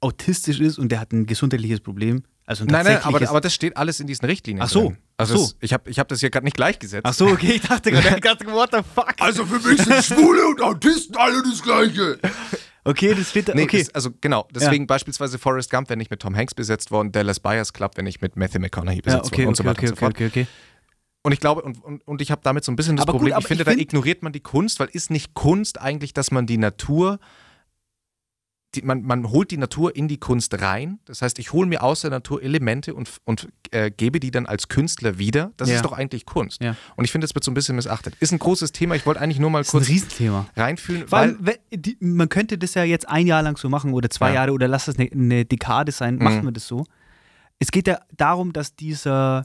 autistisch ist und der hat ein gesundheitliches Problem. Also ein Nein, nein, aber, aber das steht alles in diesen Richtlinien. Ach so, drin. Also ach so. Es, ich habe ich hab das hier gerade nicht gleichgesetzt. Ach so, okay, ich dachte gerade, ich what the fuck? Also für mich sind Schwule und Autisten alle das Gleiche. Okay, das steht da. Nee, okay. das, also genau, deswegen beispielsweise Forrest Gump, wenn nicht mit Tom Hanks besetzt worden, Dallas Buyers Club, wenn nicht mit Matthew McConaughey ja, besetzt okay, worden und so okay, weiter okay, und so fort. okay, okay, okay. Und ich glaube, und, und, und ich habe damit so ein bisschen das Aber gut, Problem, aber ich finde, ich da find- ignoriert man die Kunst, weil ist nicht Kunst eigentlich, dass man die Natur, die, man, man holt die Natur in die Kunst rein. Das heißt, ich hole mir aus der Natur Elemente und, und äh, gebe die dann als Künstler wieder. Das Ja. ist doch eigentlich Kunst. Ja. Und ich finde, das wird so ein bisschen missachtet. Ist ein großes Thema. Ich wollte eigentlich nur mal Das ist ein kurz Riesenthema. reinfühlen, allem, weil wenn- die, man könnte das ja jetzt ein Jahr lang so machen oder zwei Ja. Jahre oder lass es eine, eine Dekade sein, machen Mhm. wir das so. Es geht ja darum, dass dieser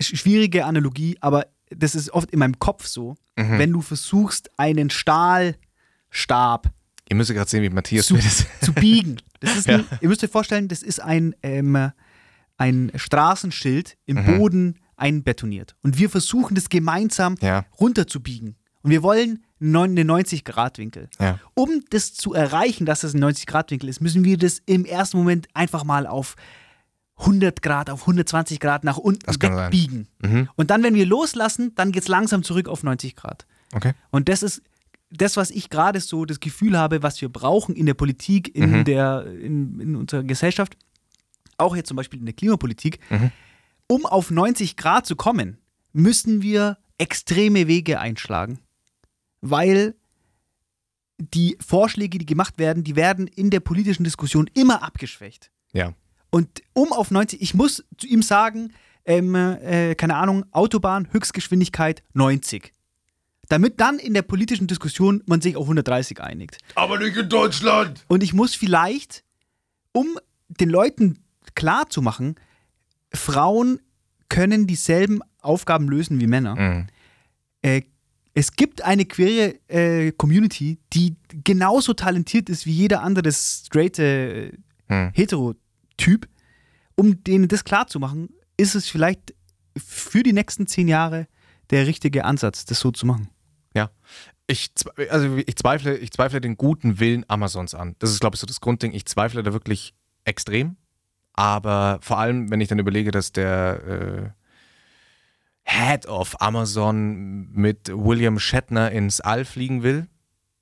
sch- schwierige Analogie, aber das ist oft in meinem Kopf so, Mhm. wenn du versuchst, einen Stahlstab ihr müsst gerade sehen, wie Matthias zu, zu biegen. Ja. ein, ihr müsst euch vorstellen, das ist ein, ähm, ein Straßenschild im Mhm. Boden einbetoniert. Und wir versuchen das gemeinsam Ja, runterzubiegen. Und wir wollen einen 90-Grad-Winkel. ja. Um das zu erreichen, dass das ein 90-Grad-Winkel ist, müssen wir das im ersten Moment einfach mal auf 100 Grad, auf 120 Grad nach unten wegbiegen. Mhm. Und dann, wenn wir loslassen, dann geht es langsam zurück auf 90 Grad. Okay. Und das ist das, was ich gerade so das Gefühl habe, was wir brauchen in der Politik, in, Mhm. der, in, in unserer Gesellschaft, auch jetzt zum Beispiel in der Klimapolitik. Mhm. Um auf 90 Grad zu kommen, müssen wir extreme Wege einschlagen, weil die Vorschläge, die gemacht werden, die werden in der politischen Diskussion immer abgeschwächt. Ja. Und um auf 90, ich muss zu ihm sagen, ähm, äh, keine Ahnung, Autobahn, Höchstgeschwindigkeit 90. Damit dann in der politischen Diskussion man sich auf 130 einigt. Aber nicht in Deutschland. Und ich muss vielleicht, um den Leuten klarzumachen, Frauen können dieselben Aufgaben lösen wie Männer. Mhm. Äh, es gibt eine queere äh, Community, die genauso talentiert ist wie jeder andere straight äh, Mhm. Heterotyp. Um denen das klarzumachen, ist es vielleicht für die nächsten zehn Jahre der richtige Ansatz, das so zu machen. Ja. Ich, also ich, zweifle, ich zweifle den guten Willen Amazons an. Das ist, glaube ich, so das Grundding. Ich zweifle da wirklich extrem Aber vor allem, wenn ich dann überlege, dass der äh, Head of Amazon mit William Shatner ins All fliegen will,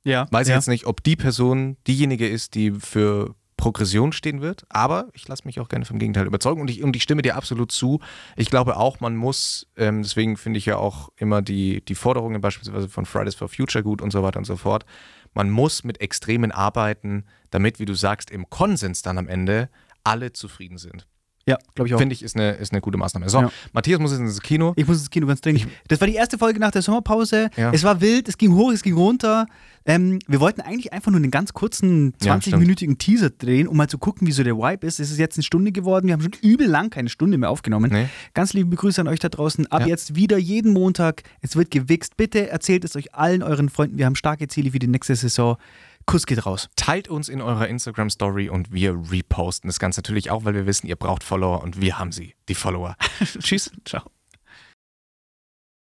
Ja. weiß ja. ich jetzt nicht, ob die Person diejenige ist, die für Progression stehen wird, aber ich lasse mich auch gerne vom Gegenteil überzeugen und ich, und ich stimme dir absolut zu. Ich glaube auch, man muss, ähm, deswegen finde ich ja auch immer die, die Forderungen beispielsweise von Fridays for Future gut und so weiter und so fort. Man muss mit Extremen arbeiten, damit, wie du sagst, im Konsens dann am Ende alle zufrieden sind. Ja, glaube ich auch. Finde ich, ist eine, ist eine gute Maßnahme. So, Ja. Matthias muss jetzt ins Kino. Ich muss ins Kino ganz dringend. Das war die erste Folge nach der Sommerpause. Ja. Es war wild, es ging hoch, es ging runter. Ähm, wir wollten eigentlich einfach nur einen ganz kurzen Ja, 20-minütigen Teaser drehen, um mal zu gucken, wie so der Vibe ist. Es ist jetzt eine Stunde geworden. Wir haben schon übel lang keine Stunde mehr aufgenommen. Nee. Ganz liebe Grüße an euch da draußen. Ab Ja. jetzt wieder jeden Montag. Es wird gewichst. Bitte erzählt es euch allen euren Freunden. Wir haben starke Ziele für die nächste Saison. Kuss geht raus. Teilt uns in eurer Instagram-Story und wir reposten das Ganze natürlich auch, weil wir wissen, ihr braucht Follower und wir haben sie, die Follower. Tschüss. Ciao.